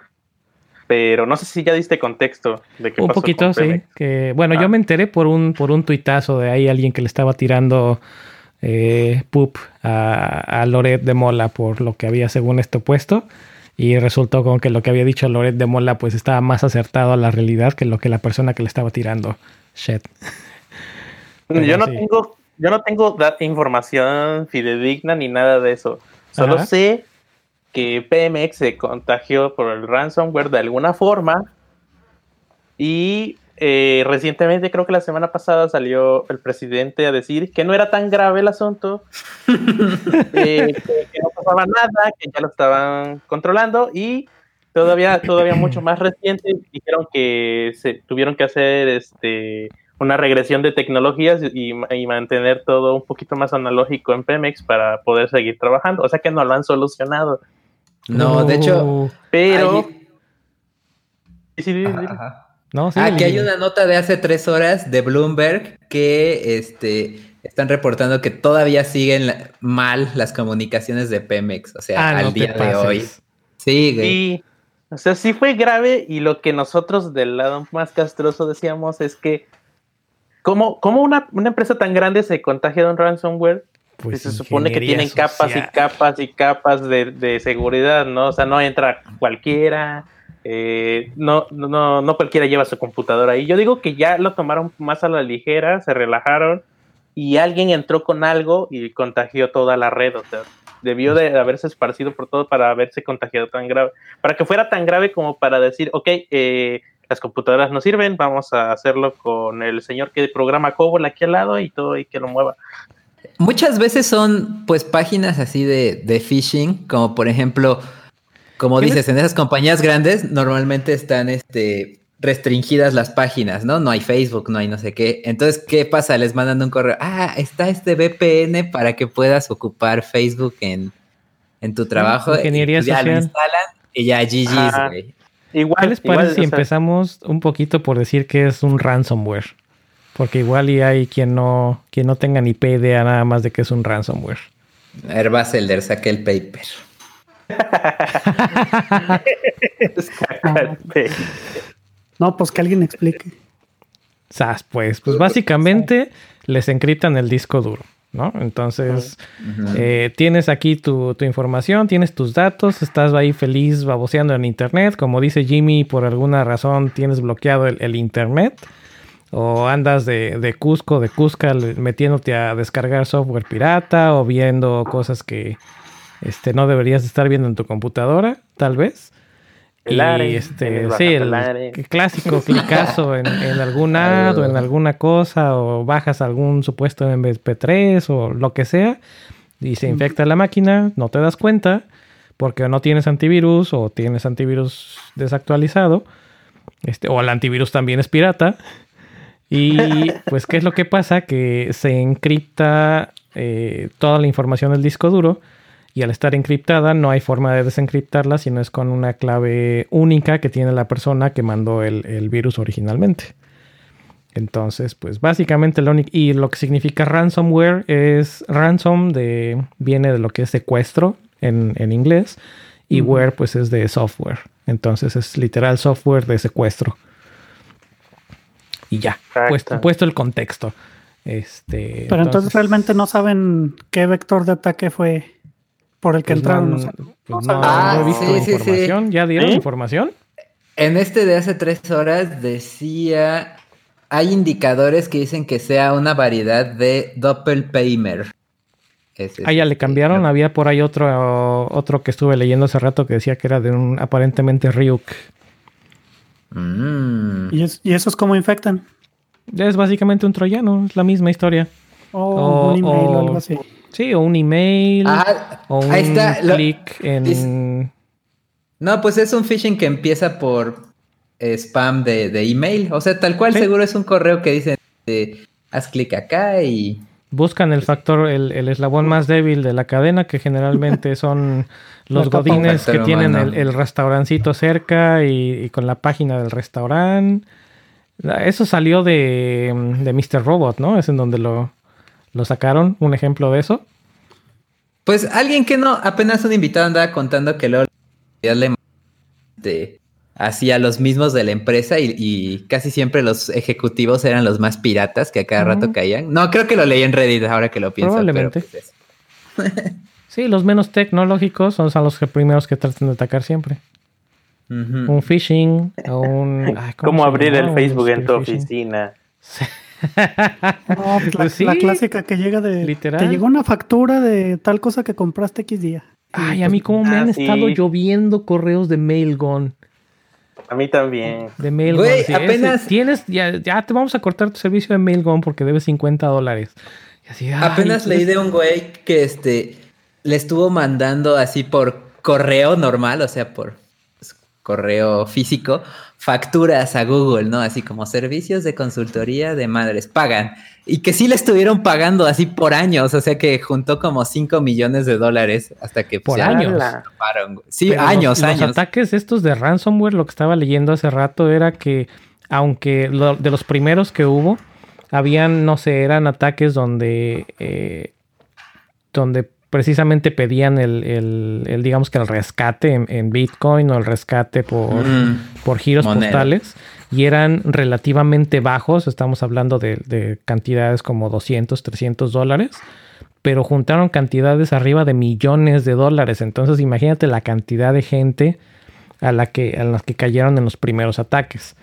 Pero no sé si ya diste contexto de qué Un pasó poquito, con sí. Que, bueno, Ah. yo me enteré por un, por un tuitazo de ahí alguien que le estaba tirando eh, poop a, a Loret de Mola por lo que había según esto puesto. Y resultó con que lo que había dicho Loret de Mola pues estaba más acertado a la realidad que lo que la persona que le estaba tirando. Shit. Pero Yo no sí. tengo, yo no tengo información fidedigna ni nada de eso. Solo Ajá. sé que Pemex se contagió por el ransomware de alguna forma y eh, recientemente, creo que la semana pasada, salió el presidente a decir que no era tan grave el asunto, eh, que, no pasaba nada, que ya lo estaban controlando y todavía, todavía mucho más reciente dijeron que se tuvieron que hacer este una regresión de tecnologías y, mantener todo un poquito más analógico en Pemex para poder seguir trabajando. O sea que no lo han solucionado. No, de hecho. Pero. No, Aquí hay una nota de hace tres horas de Bloomberg que este, están reportando que todavía siguen mal las comunicaciones de Pemex, o sea, ah, al día de hoy. Sigue. Sí, o sea, sí fue grave y lo que nosotros del lado más castroso decíamos es que ¿cómo, cómo una, empresa tan grande se contagia de un ransomware? Pues se supone que tienen capas y capas y capas de, de seguridad, ¿no? O sea, no entra cualquiera eh, no, no, no cualquiera lleva su computadora ahí. Yo digo que ya lo tomaron más a la ligera, se relajaron y alguien entró con algo y contagió toda la red. O sea, debió de haberse esparcido por todo para haberse contagiado tan grave. Para que fuera tan grave como para decir, ok, eh, las computadoras no sirven, vamos a hacerlo con el señor que programa Cobol aquí al lado y todo y que lo mueva. Muchas veces son pues páginas así de, de phishing, como por ejemplo como dices, en esas compañías grandes normalmente están este, restringidas las páginas, ¿no? No hay Facebook, no hay no sé qué. Entonces, ¿qué pasa? Les mandan un correo. Ah, está este VPN para que puedas ocupar Facebook en, tu trabajo. Ingeniería ya lo instalan y ya GG's, güey. Igual, ¿Qué les parece si empezamos un poquito por decir que es un ransomware? Porque igual y hay quien no, quien no tenga ni idea nada más de que es un ransomware. Elder, saque el paper. no, pues que alguien explique. Sas, pues, pues básicamente les encriptan el disco duro, ¿no? Entonces, eh, tienes aquí tu, información, tienes tus datos, estás ahí feliz baboseando en internet. Como dice Jimmy, por alguna razón tienes bloqueado el, internet. O andas de, de, Cusco, de Cusca, metiéndote a descargar software pirata o viendo cosas que, este, no deberías estar viendo en tu computadora, tal vez. Y este, sí, el, clásico clicazo en, en algún ad o en alguna cosa, o bajas algún supuesto MP3 o lo que sea, y se infecta la máquina, no te das cuenta, porque no tienes antivirus o tienes antivirus desactualizado, este, o el antivirus también es pirata. Y pues, ¿qué es lo que pasa? Que se encripta eh, toda la información del disco duro y al estar encriptada no hay forma de desencriptarla sino es con una clave única que tiene la persona que mandó el, virus originalmente. Entonces, pues básicamente lo único... Y lo que significa ransomware es ransom de... viene de lo que es secuestro en, inglés. Y ware pues es de software. Entonces es literal software de secuestro. Y ya, puesto, puesto, el contexto. Este, Pero entonces realmente no saben qué vector de ataque fue por el que pues entraron. No, pues no, ah, he visto información. ¿Ya dieron información? En este de hace tres horas decía, hay indicadores que dicen que sea una variedad de Doppelpaymer. ah, ya le cambiaron. Había por ahí otro, otro que estuve leyendo hace rato que decía que era de un aparentemente Ryuk. Mm. ¿Y, es, ¿Y esos cómo infectan? Es básicamente un troyano, es la misma historia. O, un email o algo así. Sí, o un email. o un clic en. No, pues es un phishing que empieza por spam de, email. O sea, tal cual seguro es un correo que dice haz clic acá y. Buscan el factor, el, eslabón más débil de la cadena, que generalmente son los godines que tienen el, restaurancito cerca y, con la página del restaurante. Eso salió de, de Mr. Robot, ¿no? Es en donde lo, ¿Lo sacaron? ¿Un ejemplo de eso? Pues alguien que no, apenas un invitado andaba contando que luego le hacía los mismos de la empresa y, casi siempre los ejecutivos eran los más piratas que a cada rato caían. No, creo que lo leí en Reddit ahora que lo pienso. Probablemente. Pues sí, los menos tecnológicos son, los primeros que tratan de atacar siempre. Un phishing o un... ¿Cómo, abrir el Facebook en tu oficina? No, pues la, pues clásica que llega de. Literal. Te llegó una factura de tal cosa que compraste X día. Ay, a mí, cómo me han ah, estado lloviendo correos de Mailgun. A mí también. De Mailgun. Güey, sí, apenas- ese- Tienes, ya, ya te vamos a cortar tu servicio de Mailgun porque debes 50 dólares. Y así, ay, Apenas leí de un güey que este le estuvo mandando así por correo normal, o sea, por pues, correo físico, facturas a Google, ¿no? Así como servicios de consultoría de madres, pagan. Y que sí le estuvieron pagando así por años, o sea que juntó como 5 millones de dólares hasta que Por años. güey. Sí, Pero años, los, años. Los ataques estos de ransomware, lo que estaba leyendo hace rato era que, aunque lo- de los primeros que hubo, habían, no sé, eran ataques donde, eh, donde precisamente pedían el, el- el, digamos que el rescate en, en Bitcoin o el rescate por, Mm. por giros postales y eran relativamente bajos, estamos hablando de, de cantidades como 200, 300 dólares, pero juntaron cantidades arriba de millones de dólares, entonces imagínate la cantidad de gente a la que, a las que cayeron en los primeros ataques.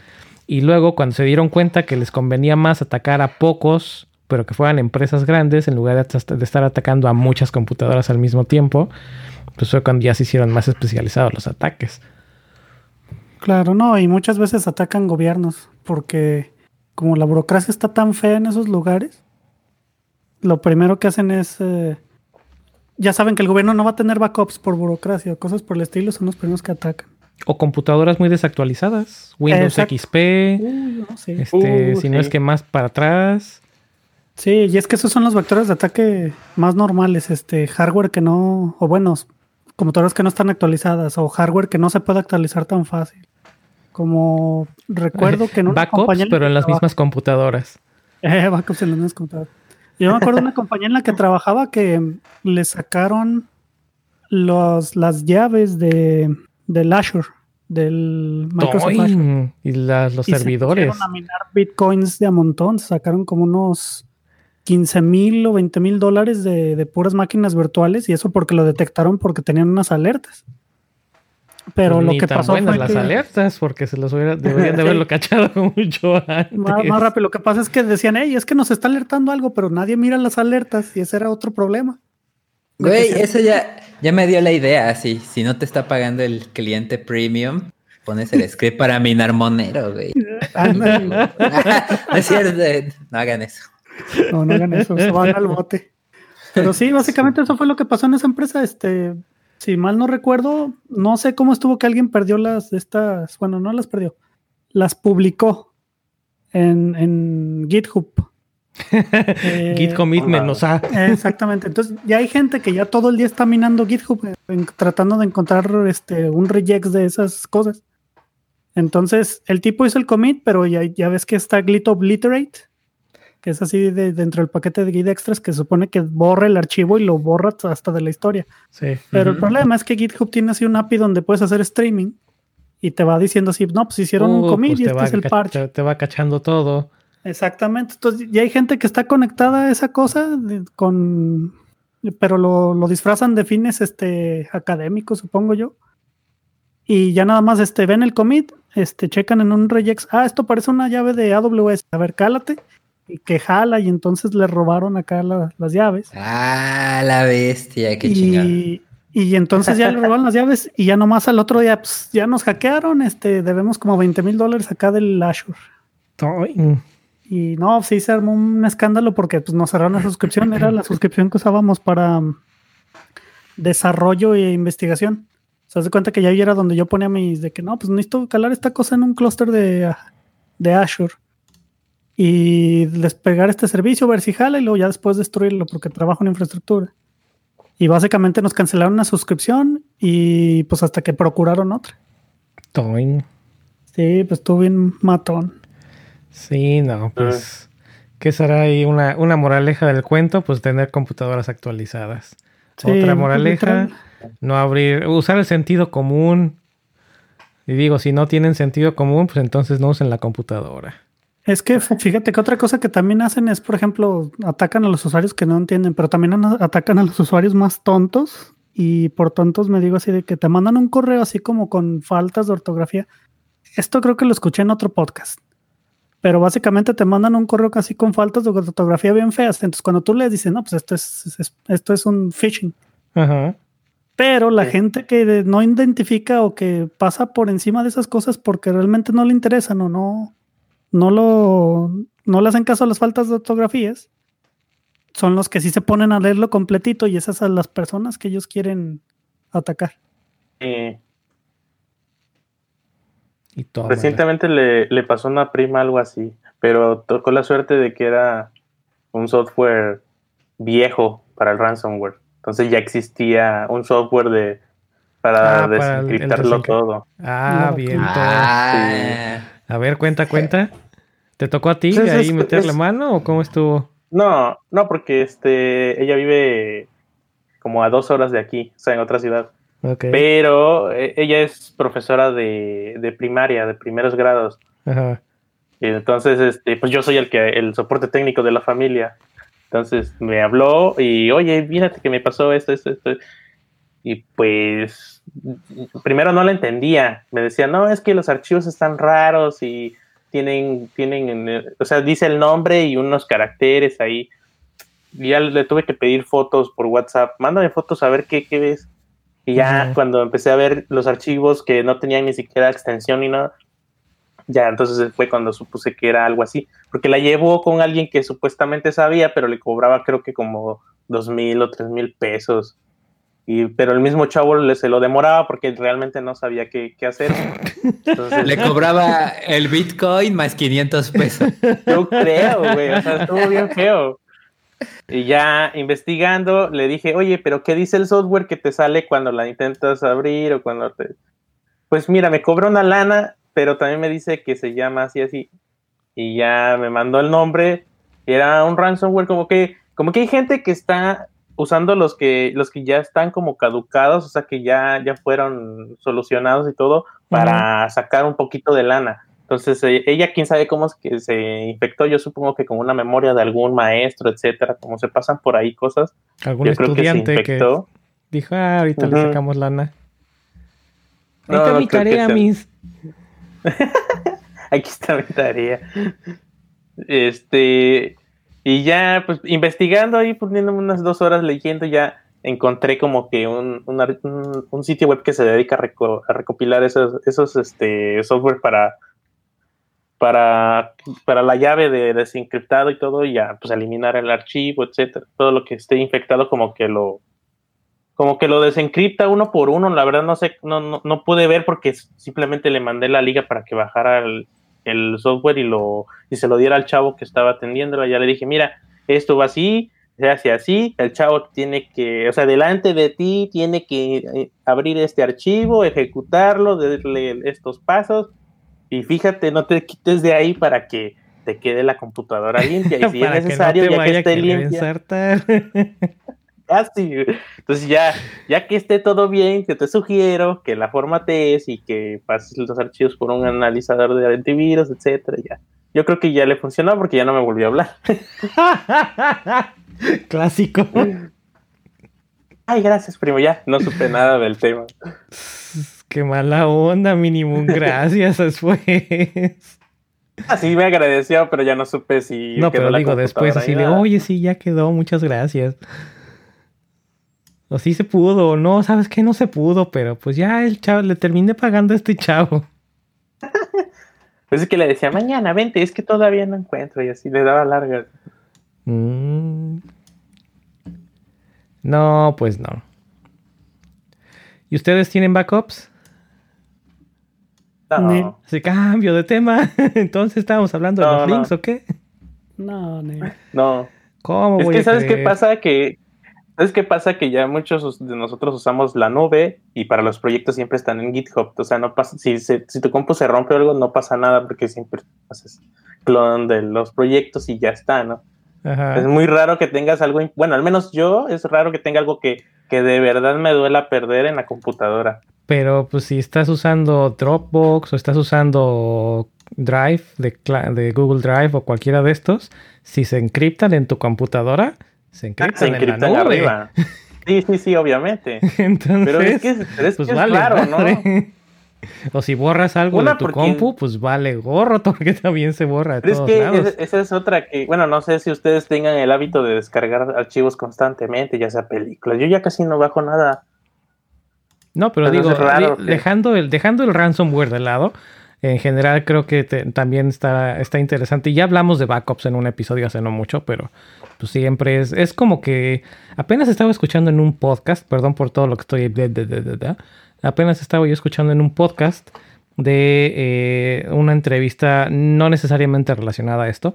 Y luego cuando se dieron cuenta que les convenía más atacar a pocos, pero que fueran empresas grandes, en lugar de, estar atacando a muchas computadoras al mismo tiempo, pues fue cuando ya se hicieron más especializados los ataques. Claro, no, y muchas veces atacan gobiernos, porque como la burocracia está tan fea en esos lugares, lo primero que hacen es, eh, ya saben que el gobierno no va a tener backups por burocracia o cosas por el estilo, son los primeros que atacan. O computadoras muy desactualizadas. Windows Exacto. XP. Uy, no, sí. Este, Uh, si no sí. es que más para atrás. Sí, y es que esos son los vectores de ataque más normales, este hardware que no, o bueno, computadoras que no están actualizadas, o hardware que no se puede actualizar tan fácil. Como recuerdo que en una Backups, compañía en pero en las mismas computadoras. Eh, backups en las mismas computadoras. Yo me acuerdo de una compañía en la que trabajaba que le sacaron los, las llaves de, del Azure, del Microsoft Azure. Y las- los Y se servidores. pusieron a minar bitcoins de a montón. Se sacaron como unos 15 mil o 20 mil dólares de, de puras máquinas virtuales y eso porque lo detectaron porque tenían unas alertas. Pero Pues lo que tan pasó buenas fue las que, alertas, porque se los hubiera, deberían de haberlo cachado mucho antes. más, más rápido, lo que pasa es que decían, hey, es que nos está alertando algo, pero nadie mira las alertas y ese era otro problema. Güey, eso ya, ya me dio la idea, así. Si no te está pagando el cliente premium, pones el script para minar monero, güey. Ándale. no es cierto, no hagan eso. No, no hagan eso, se van al bote. Pero sí, básicamente eso fue lo que pasó en esa empresa. Este, si mal no recuerdo, no sé cómo estuvo que alguien perdió las de estas, bueno, no las perdió, las publicó en, en GitHub. Eh, Git commitment, o sea, Exactamente. Entonces ya hay gente que ya todo el día está minando GitHub eh, en- tratando de encontrar este un reject de esas cosas. Entonces el tipo hizo el commit, pero ya, ya ves que está Git Obliterate, que es así de, dentro del paquete de Git extras que se supone que borra el archivo y lo borra hasta de la historia. sí. Pero el problema es que GitHub tiene así un API donde puedes hacer streaming y te va diciendo así, no, pues hicieron un Uh, commit pues y te este va es el parche. Te, te va cachando todo. Exactamente. Entonces ya hay gente que está conectada a esa cosa de- con, pero lo, lo disfrazan de fines este académicos, supongo yo. Y ya nada más este ven el commit, este checan en un regex, ah, esto parece una llave de AWS, a ver, cálate. Y que jala y entonces le robaron acá la- las llaves. Ah, la bestia, qué chingada. Y, y entonces ya le robaron las llaves y ya nomás al otro día, pues, ya nos hackearon, este, debemos como 20 mil dólares acá del Azure. Toin. Y no, sí se armó un escándalo porque pues, nos cerraron la suscripción. Era la suscripción que usábamos para um, desarrollo e investigación. Se hace cuenta que ya ahí era donde yo ponía mis de que no, pues necesito calar esta cosa en un clúster de, ah, de Azure y despegar este servicio, ver si jala y luego ya después destruirlo porque trabajo en infraestructura. Y básicamente nos cancelaron una suscripción y pues hasta que procuraron otra. Toin. Sí, pues estuvo bien matón. Sí, no, pues. ¿Qué será ahí una, una moraleja del cuento? Pues tener computadoras actualizadas. Sí, Otra pues, moraleja, no abrir, usar el sentido común. Y digo, si no tienen sentido común, pues entonces no usen la computadora. Es que fíjate que otra cosa que también hacen es, por ejemplo, atacan a los usuarios que no entienden, pero también atacan a los usuarios más tontos. Y por tontos me digo así de que te mandan un correo así como con faltas de ortografía. Esto creo que lo escuché en otro podcast. Pero básicamente te mandan un correo casi con faltas de ortografía bien feas. Entonces cuando tú les dices, no, pues esto es, es- esto es un phishing. Ajá. Pero la Sí. gente que no identifica o que pasa por encima de esas cosas porque realmente no le interesan o no, no lo, no le hacen caso a las faltas de ortografías, son los que sí se ponen a leerlo completito y esas son las personas que ellos quieren atacar. Eh, Y todo. recientemente le, le pasó a una prima algo así, pero tocó la suerte de que era un software viejo para el ransomware. Entonces ya existía un software de para Ah, para el- el desencriptarlo desencript- todo. Ah, No, bien. todo. Ah, A ver, cuenta, cuenta. ¿Te tocó a ti Pues ahí es- meterle es- mano o cómo estuvo? No, no, porque este ella vive como a dos horas de aquí, o sea, en otra ciudad. Ok. Pero eh, ella es profesora de, de primaria, de primeros grados. Ajá. Y entonces, este, pues yo soy el que, el soporte técnico de la familia. Entonces me habló y, oye, mírate que me pasó esto, esto, esto. Y pues, primero no la entendía. Me decía, no, es que los archivos están raros y tienen, tienen, o sea, dice el nombre y unos caracteres ahí. Y ya le tuve que pedir fotos por WhatsApp. Mándame fotos a ver qué, qué ves. Y ya cuando empecé a ver los archivos que no tenían ni siquiera extensión ni nada, ya entonces fue cuando supuse que era algo así. Porque la llevó con alguien que supuestamente sabía, pero le cobraba creo que como dos mil o tres mil pesos. Y, pero el mismo chavo le, se lo demoraba porque realmente no sabía qué, qué hacer. Entonces, le cobraba el Bitcoin más 500 pesos. yo creo, güey, o sea, estuvo bien feo. Y ya investigando, le dije, oye, pero ¿qué dice el software que te sale cuando la intentas abrir o cuando te... Pues mira, me cobra una lana, pero también me dice que se llama así, así. Y ya me mandó el nombre. Y era un ransomware, como que, como que hay gente que está usando los que, los que ya están como caducados, o sea, que ya, ya fueron solucionados y todo, para sacar un poquito de lana. Entonces, eh, ella, quién sabe cómo es que se infectó, yo supongo que con una memoria de algún maestro, etcétera, como se pasan por ahí cosas, Algún yo creo que se estudiante que, dijo, ah, ahorita le sacamos lana. Ahí No, está mi tarea, mis. Aquí está mi tarea. Este, y ya, pues, investigando ahí, poniéndome unas dos horas leyendo, ya encontré como que un, un- un sitio web que se dedica a, reco- a recopilar esos, esos este, software para, para, para la llave de desencriptado y todo, y ya, pues, eliminar el archivo, etcétera. Todo lo que esté infectado, como que lo, como que lo desencripta uno por uno. La verdad, no sé, no, no, no pude ver porque simplemente le mandé la liga para que bajara el, el software y lo y se lo diera al chavo que estaba atendiéndolo. Ya le dije, mira, esto va así, se hace así, el chavo tiene que, o sea, delante de ti tiene que eh, abrir este archivo, ejecutarlo, darle estos pasos. Y fíjate, no te quites de ahí para que te quede la computadora limpia. Y si es necesario, que no te ya que esté limpia, Así. Entonces ya, ya que esté todo bien, que te sugiero que la formatees y que pases los archivos por un analizador de antivirus, etcétera, ya. Yo creo que ya le funcionó porque ya no me volvió a hablar. Clásico. Ay, gracias, primo, ya no supe nada del tema. Qué mala onda, mínimo. Gracias después. Así me agradeció, pero ya no supe si. No, quedó pero la digo después así de, oye, sí, ya quedó, muchas gracias. O sí se pudo, o no, ¿sabes qué? No se pudo, pero pues ya el chavo, le terminé pagando a este chavo. Pues es que le decía, mañana, vente, es que todavía no encuentro, y así le daba largas. Mm. No, pues no. ¿Y ustedes tienen backups? No, Así cambio de tema. Entonces estábamos hablando de No, los no. links, ¿o qué? No, ne. no. ¿Cómo Es voy que, a ¿sabes qué pasa? Que, ¿sabes qué pasa? Que ya muchos de nosotros usamos la nube y para los proyectos siempre están en GitHub. O sea, no pasa, si, se- si tu compu se rompe o algo, no pasa nada porque siempre haces clon de los proyectos y ya está, ¿no? Ajá. Es muy raro que tengas algo, bueno, al menos yo, es raro que tenga algo que, que de verdad me duela perder en la computadora. Pero pues si estás usando Dropbox o estás usando Drive de, de Google Drive o cualquiera de estos, si se encriptan en tu computadora, se encriptan, en la nube. arriba. Sí, sí, sí, obviamente. Entonces, Pero es que es, pero es, pues que es raro, ¿no? O si borras algo Una, de tu porque- compu, pues vale gorro, porque también se borra de Pero es que lados. esa, esa es otra que, bueno, no sé si ustedes tengan el hábito de descargar archivos constantemente, ya sea películas. Yo ya casi no bajo nada. No, pero Pero digo, es raro que- dejando, el, dejando el ransomware de lado, en general creo que te- también está, está interesante. Y ya hablamos de backups en un episodio hace no mucho, pero pues siempre es, es como que apenas estaba escuchando en un podcast, perdón por todo lo que estoy... de- de- de- apenas estaba yo escuchando en un podcast de eh, una entrevista no necesariamente relacionada a esto,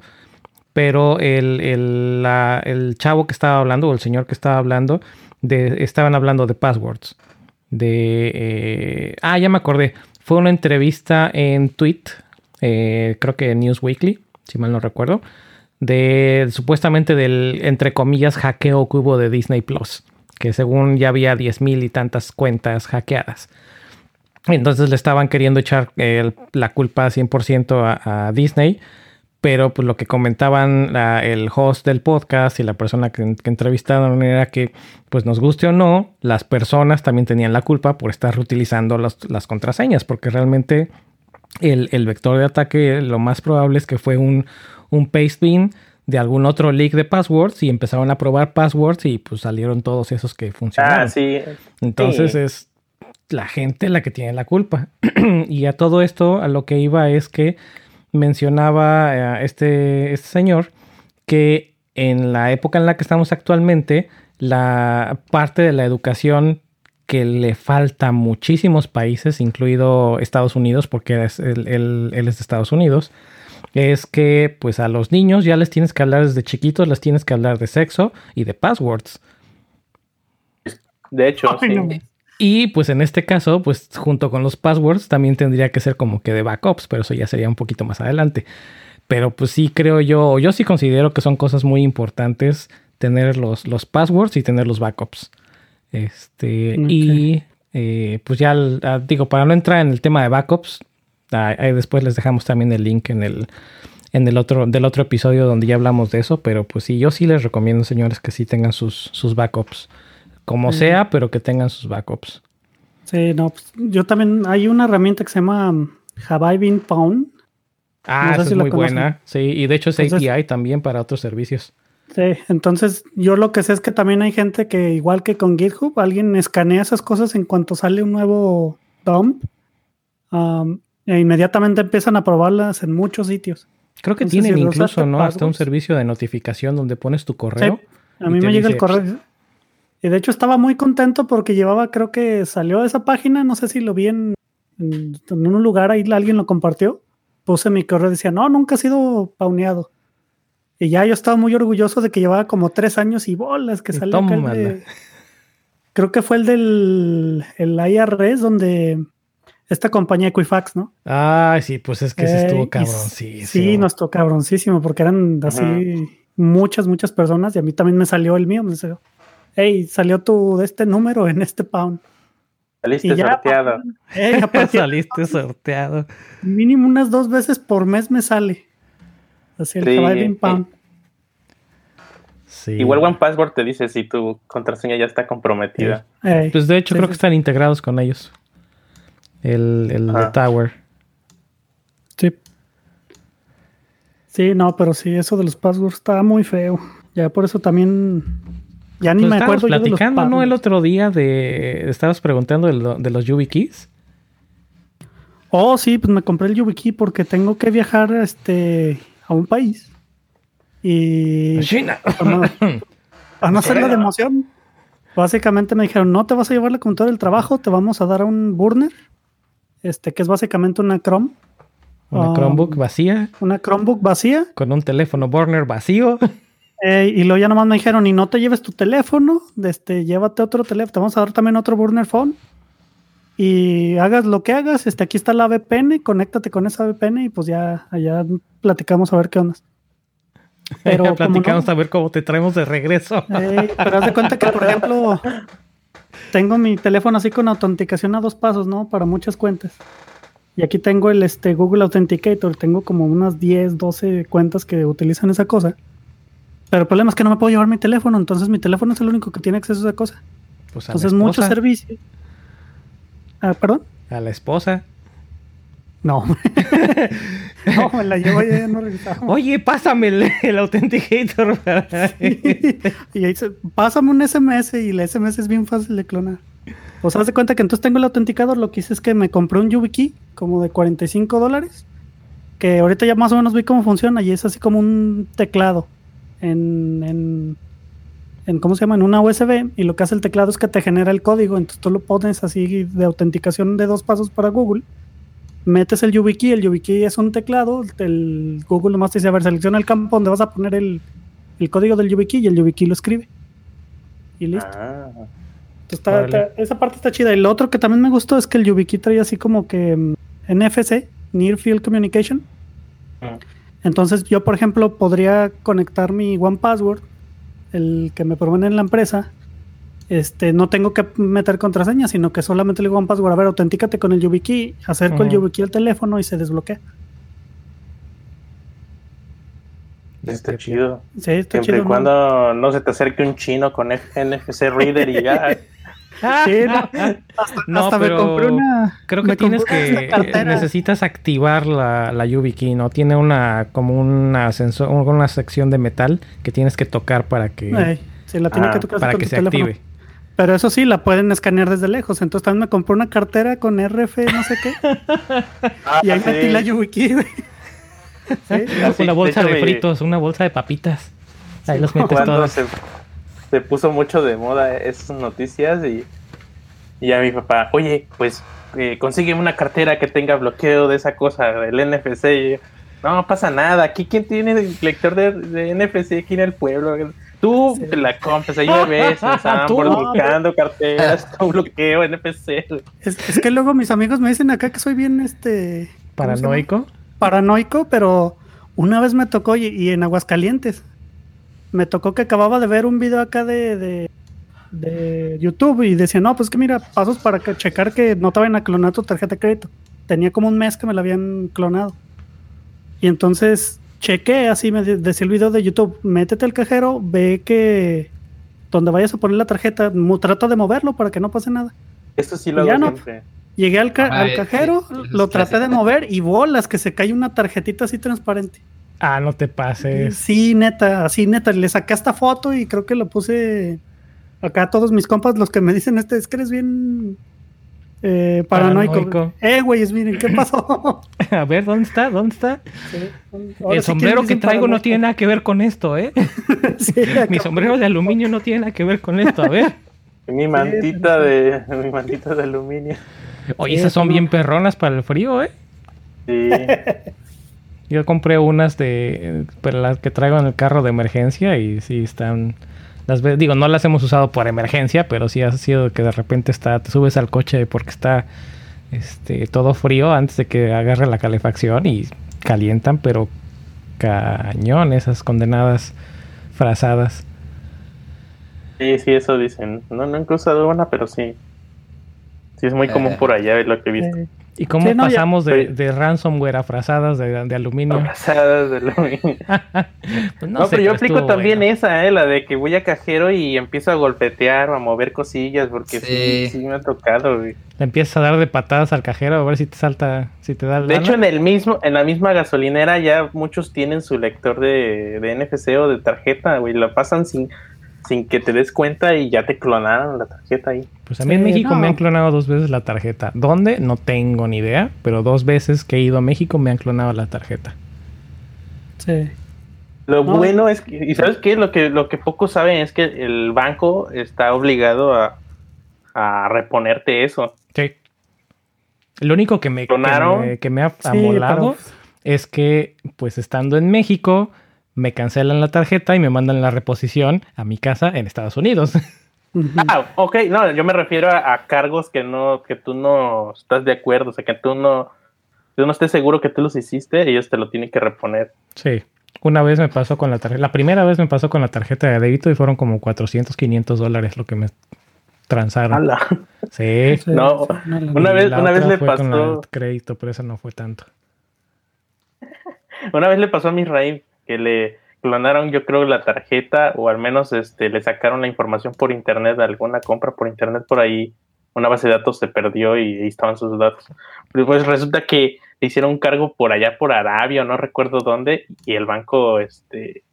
pero el, el, la- el chavo que estaba hablando, o el señor que estaba hablando, de, estaban hablando de passwords. De. eh, ah, ya me acordé. Fue una entrevista en Tweet, eh, creo que News Weekly, si mal no recuerdo, de supuestamente del, entre comillas, hackeo que hubo de Disney Plus, que según ya había 10 mil y tantas cuentas hackeadas. Entonces le estaban queriendo echar la culpa 100% a, a Disney, pero pues lo que comentaban el host del podcast y la persona que, que entrevistaron era que, pues nos guste o no, las personas también tenían la culpa por estar reutilizando las, las contraseñas, porque realmente el, el vector de ataque lo más probable es que fue un, un paste bin de algún otro leak de passwords y empezaron a probar passwords y pues salieron todos esos que funcionaron. Ah, sí. Entonces Sí. es la gente la que tiene la culpa. y a todo esto, a lo que iba es que mencionaba eh, este, este señor que en la época en la que estamos actualmente, la parte de la educación que le falta a muchísimos países, incluido Estados Unidos, porque es- él, él- él es de Estados Unidos, es que pues a los niños ya les tienes que hablar desde chiquitos, les tienes que hablar de sexo y de passwords. De hecho, Ay, sí. no. Y pues en este caso, pues junto con los passwords también tendría que ser como que de backups, pero eso ya sería un poquito más adelante. Pero pues sí creo yo, yo sí considero que son cosas muy importantes tener los, los passwords y tener los backups. Este, y eh, pues ya al- ah, digo, para no entrar en el tema de backups, ahí después les dejamos también el link en el, en el otro, del otro episodio donde ya hablamos de eso, pero pues sí, yo sí les recomiendo, señores, que sí tengan sus, sus backups. Como Sí. sea, pero que tengan sus backups. Sí, no, pues, yo también, hay una herramienta que se llama um, Have I Been Pwned. Ah, No sé esa si es muy conocen. buena. Sí, y de hecho es Entonces- API también para otros servicios. Sí, entonces yo lo que sé es que también hay gente que, igual que con GitHub, alguien escanea esas cosas en cuanto sale un nuevo dump um, e inmediatamente empiezan a probarlas en muchos sitios. Creo que Entonces, tienen si incluso, ¿no? Hasta un servicio de notificación donde pones tu correo. Sí, a mí me llega dice, el correo. Y de hecho estaba muy contento porque llevaba, creo que salió de esa página, no sé si lo vi en, en, en un lugar, ahí alguien lo compartió. Puse mi correo y decía, no, nunca ha sido pauneado. Y ya yo estaba muy orgulloso de que llevaba como tres años y bolas que salió Creo que fue el del el IRS donde esta compañía Equifax, ¿no? Ay, sí, pues es que se Eh, estuvo cabrón. Sí, Sí, nos tocó cabroncísimo porque eran así muchas, muchas personas y a mí también me salió el mío. Me salió, hey, salió tu de este número en este pound. Saliste ya, sorteado. Saliste sorteado. mínimo unas dos veces por mes me sale. Así el Sí, eh, Pound. Sí. Igual One Password te dice si tu contraseña ya está comprometida. Pues de hecho sí, creo sí. que están integrados con ellos. El, el. Tower. Sí. Sí, no, pero sí, eso de los passwords está muy feo. Ya por eso también. Ya ni Pues me acuerdo yo de los platicando, ¿no? El otro día de... Estabas preguntando de, lo- de los YubiKeys. Oh, sí, pues me compré el YubiKey porque tengo que viajar este, a un país. Y China. para no, para no hacerla de emoción, básicamente me dijeron, no te vas a llevar la computadora del trabajo, te vamos a dar un burner, este, que es básicamente una Chrome, Una. Chromebook vacía. una Chromebook vacía. Con un teléfono burner vacío. eh, y luego ya nomás me dijeron, y no te lleves tu teléfono, este, llévate otro teléfono, te vamos a dar también otro burner phone. Y hagas lo que hagas, este, aquí está la VPN, conéctate con esa VPN y pues ya allá platicamos a ver qué onda. Pero Platicamos no- a ver cómo te traemos de regreso. Eh, pero haz de cuenta que, por ejemplo, tengo mi teléfono así con autenticación a dos pasos, ¿no? Para muchas cuentas. Y aquí tengo el este, Google Authenticator. Tengo como unas 10, 12 cuentas que utilizan esa cosa. Pero el problema es que no me puedo llevar mi teléfono. Entonces mi teléfono es el único que tiene acceso a esa cosa. Pues a Entonces mucho esposa. servicio. Ah, ¿Perdón? A la esposa. No. no, me la llevo y ya no regresamos. Oye, pásame el, el Authenticator. y ahí dice, pásame un SMS y el SMS es bien fácil de clonar. Pues haz de cuenta que entonces tengo el autenticador, lo que hice es que me compré un YubiKey como de 45 dólares, que ahorita ya más o menos vi cómo funciona y es así como un teclado en, en, en ¿cómo se llama? En una USB y lo que hace el teclado es que te genera el código, entonces tú lo pones así de autenticación de dos pasos para Google, metes el YubiKey, el YubiKey es un teclado, el Google nomás te dice, a ver, selecciona el campo donde vas a poner el, el código del YubiKey y el YubiKey lo escribe. Y listo. Ah, Está- Órale. está- esa parte está chida. Y lo otro que también me gustó es que el YubiKey trae así como que mm, NFC, Near Field Communication. Mm. Entonces yo, por ejemplo, podría conectar mi One Password, el que me proveen en la empresa. Este, no tengo que meter contraseña, sino que solamente le digo a One Password, a ver, autentícate con el YubiKey, acerco el Ujú. YubiKey al teléfono y se desbloquea. está chido. Sí, está Siempre chido. y cuando no se te acerque un chino con NFC Reader y ya. Sí, no. Hasta, No, hasta pero me compré una. Creo que tienes que necesitas activar la, la YubiKey, ¿no? Tiene una como una sensor, una sección de metal que tienes que tocar para que sí, la Ah, que tocar para que se teléfono. active. Pero eso sí, la pueden escanear desde lejos. Entonces también me compré una cartera con RF, no sé qué. Ah, y ahí sí. metí la YubiKey, güey. Sí. Una bolsa de hecho, fritos, una bolsa de papitas. Ahí los metes Cuando todos. se, se puso mucho de moda esas noticias y, y ya mi papá, oye, pues eh, consigue una cartera que tenga bloqueo de esa cosa, del NFC. Y yo, no pasa nada, aquí quién tiene el lector de, de NFC aquí en el pueblo. Tú te la compras, ahí me ves, Tú. buscando carteras con bloqueo NFC. Es, es que luego mis amigos me dicen acá que soy bien este. Paranoico. paranoico, pero una vez me tocó y, y en Aguascalientes me tocó que acababa de ver un video acá de, de, de YouTube y decía, no, pues que mira, pasos para que checar que no te vayan a clonar tu tarjeta de crédito. Tenía como un mes que me la habían clonado. Y entonces chequé, así me de- decía el video de YouTube, métete al cajero, ve que donde vayas a poner la tarjeta, trata de moverlo para que no pase nada. Esto sí lo Ya hago no. siempre. Llegué al, ca- Ah, al eh, cajero, eso es lo traté de mover y bolas, que se cae una tarjetita así transparente. Ah, no te pases. Sí, neta, así neta, le saqué esta foto y creo que lo puse acá a todos mis compas, los que me dicen este, es que eres bien eh, paranoico. Paranoico. Eh, güeyes, miren, ¿qué pasó? A ver, ¿dónde está? ¿Dónde está? El sí sombrero que traigo no tiene nada que ver con esto, ¿eh? Sí. Mi sombrero de aluminio no tiene nada que ver con esto. A ver. Mi mantita de mi mantita de aluminio. Oye, esas son bien perronas para el frío, ¿eh? Sí. Yo compré unas de para las que traigo en el carro de emergencia y sí están las digo, no las hemos usado por emergencia, pero sí ha sido que de repente está te subes al coche porque está este todo frío antes de que agarre la calefacción y calientan, pero cañón esas condenadas frazadas. Sí, sí, eso dicen. No, nunca he usado una, pero sí. Sí, es muy común Eh. por allá, es lo que he visto. ¿Y cómo Sí, no, ya- pasamos de, ransomware a frazadas de, de aluminio? Abrazadas de aluminio. Pues No, sé, pero yo aplico estuvo también bueno. esa, eh, la de que voy a cajero y empiezo a golpetear o a mover cosillas, porque sí, Sí. sí, me ha tocado, güey. Le empiezas a dar de patadas al cajero a ver si te salta, si te da el De hecho, en el mismo, en la misma gasolinera ya muchos tienen su lector de, de NFC o de tarjeta, güey, la pasan sin, sin que te des cuenta y ya te clonaron la tarjeta ahí. Pues a mí en México no. me han clonado dos veces la tarjeta. ¿Dónde? No tengo ni idea, pero dos veces que he ido a México me han clonado la tarjeta. sí. Lo No. bueno es que, y sabes qué, lo que, lo que pocos saben es que el banco está obligado a, a reponerte eso. Sí. Lo único que me, que que me ha Sí, amolado pero- es que, pues estando en México, me cancelan la tarjeta y me mandan la reposición a mi casa en Estados Unidos. Ah, ok, no, yo me refiero a, a cargos que no, que tú no estás de acuerdo, o sea, que tú no, tú no estés seguro que tú los hiciste, ellos te lo tienen que reponer. sí. Una vez me pasó con la tarjeta. La primera vez me pasó con la tarjeta de débito y fueron como 400, 500 dólares lo que me transaron. ¡Hala! Sí. No, Una vez- una vez le fue con pasó- la crédito, pero esa no fue tanto. Una vez le pasó a mi Raim que le clonaron, yo creo, la tarjeta, o al menos este, le sacaron la información por internet, alguna compra por internet por ahí. Una base de datos se perdió y ahí estaban sus datos. Pues resulta que le hicieron un cargo por allá, por Arabia, o no recuerdo dónde, y el banco este,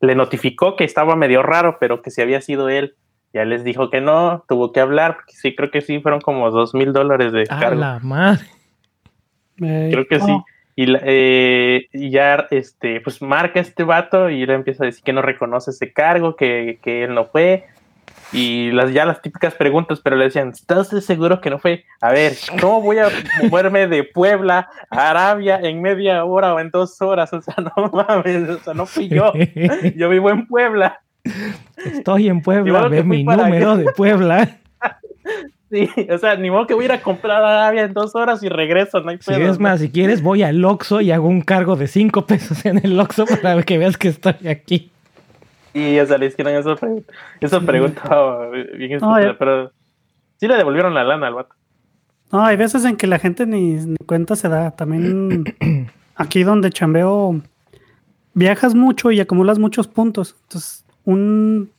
le notificó que estaba medio raro, pero que si había sido él. Ya les dijo que no, tuvo que hablar, porque sí, creo que sí, fueron como dos mil dólares de A cargo. la madre. Creo que sí. Y, eh, y ya, este, pues marca este vato y él empieza a decir que no reconoce ese cargo, que, que él no fue. Y las, ya las típicas preguntas, pero le decían, ¿estás seguro que no fue? A ver, ¿cómo voy a moverme de Puebla a Arabia en media hora o en dos horas? O sea, no mames, o sea, no fui yo. Yo vivo en Puebla. Estoy en Puebla, ve mi número de Puebla. Sí, o sea, ni modo que voy a ir a comprar a Arabia en dos horas y regreso, no hay Si pedo, es más, si quieres, voy al Oxxo y hago un cargo de 5 pesos en el Oxxo para que veas que estoy aquí. Y o sea, le hicieron esa, pre- esa pregunta oh, bien estúpida, ya. pero sí le devolvieron la lana al vato. No, hay veces en que la gente ni, ni cuenta se da. También aquí donde chambeo, viajas mucho y acumulas muchos puntos. Entonces, un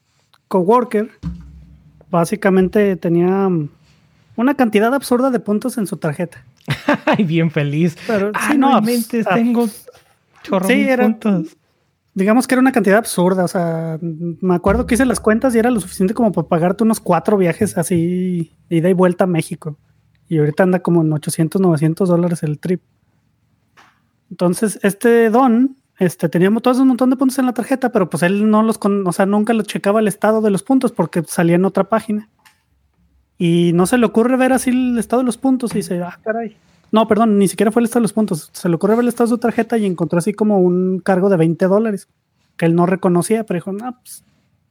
coworker básicamente tenía una cantidad absurda de puntos en su tarjeta. Ay, bien feliz. Pero Ah, sí, no, ah, tengo chorro sí, era- puntos. digamos que era una cantidad absurda. O sea, me acuerdo que hice las cuentas y era lo suficiente como para pagarte unos cuatro viajes así, ida y vuelta a México. Y ahorita anda como en 800, 900 dólares el trip. Entonces, este don, este, teníamos todos un montón de puntos en la tarjeta, pero pues él no los, con, o sea, nunca lo checaba el estado de los puntos porque salía en otra página. Y no se le ocurre ver así el estado de los puntos y dice, ah, caray. No, perdón, ni siquiera fue el estado de los puntos. Se le ocurre ver el estado de su tarjeta y encontró así como un cargo de 20 dólares que él no reconocía, pero dijo, no, pues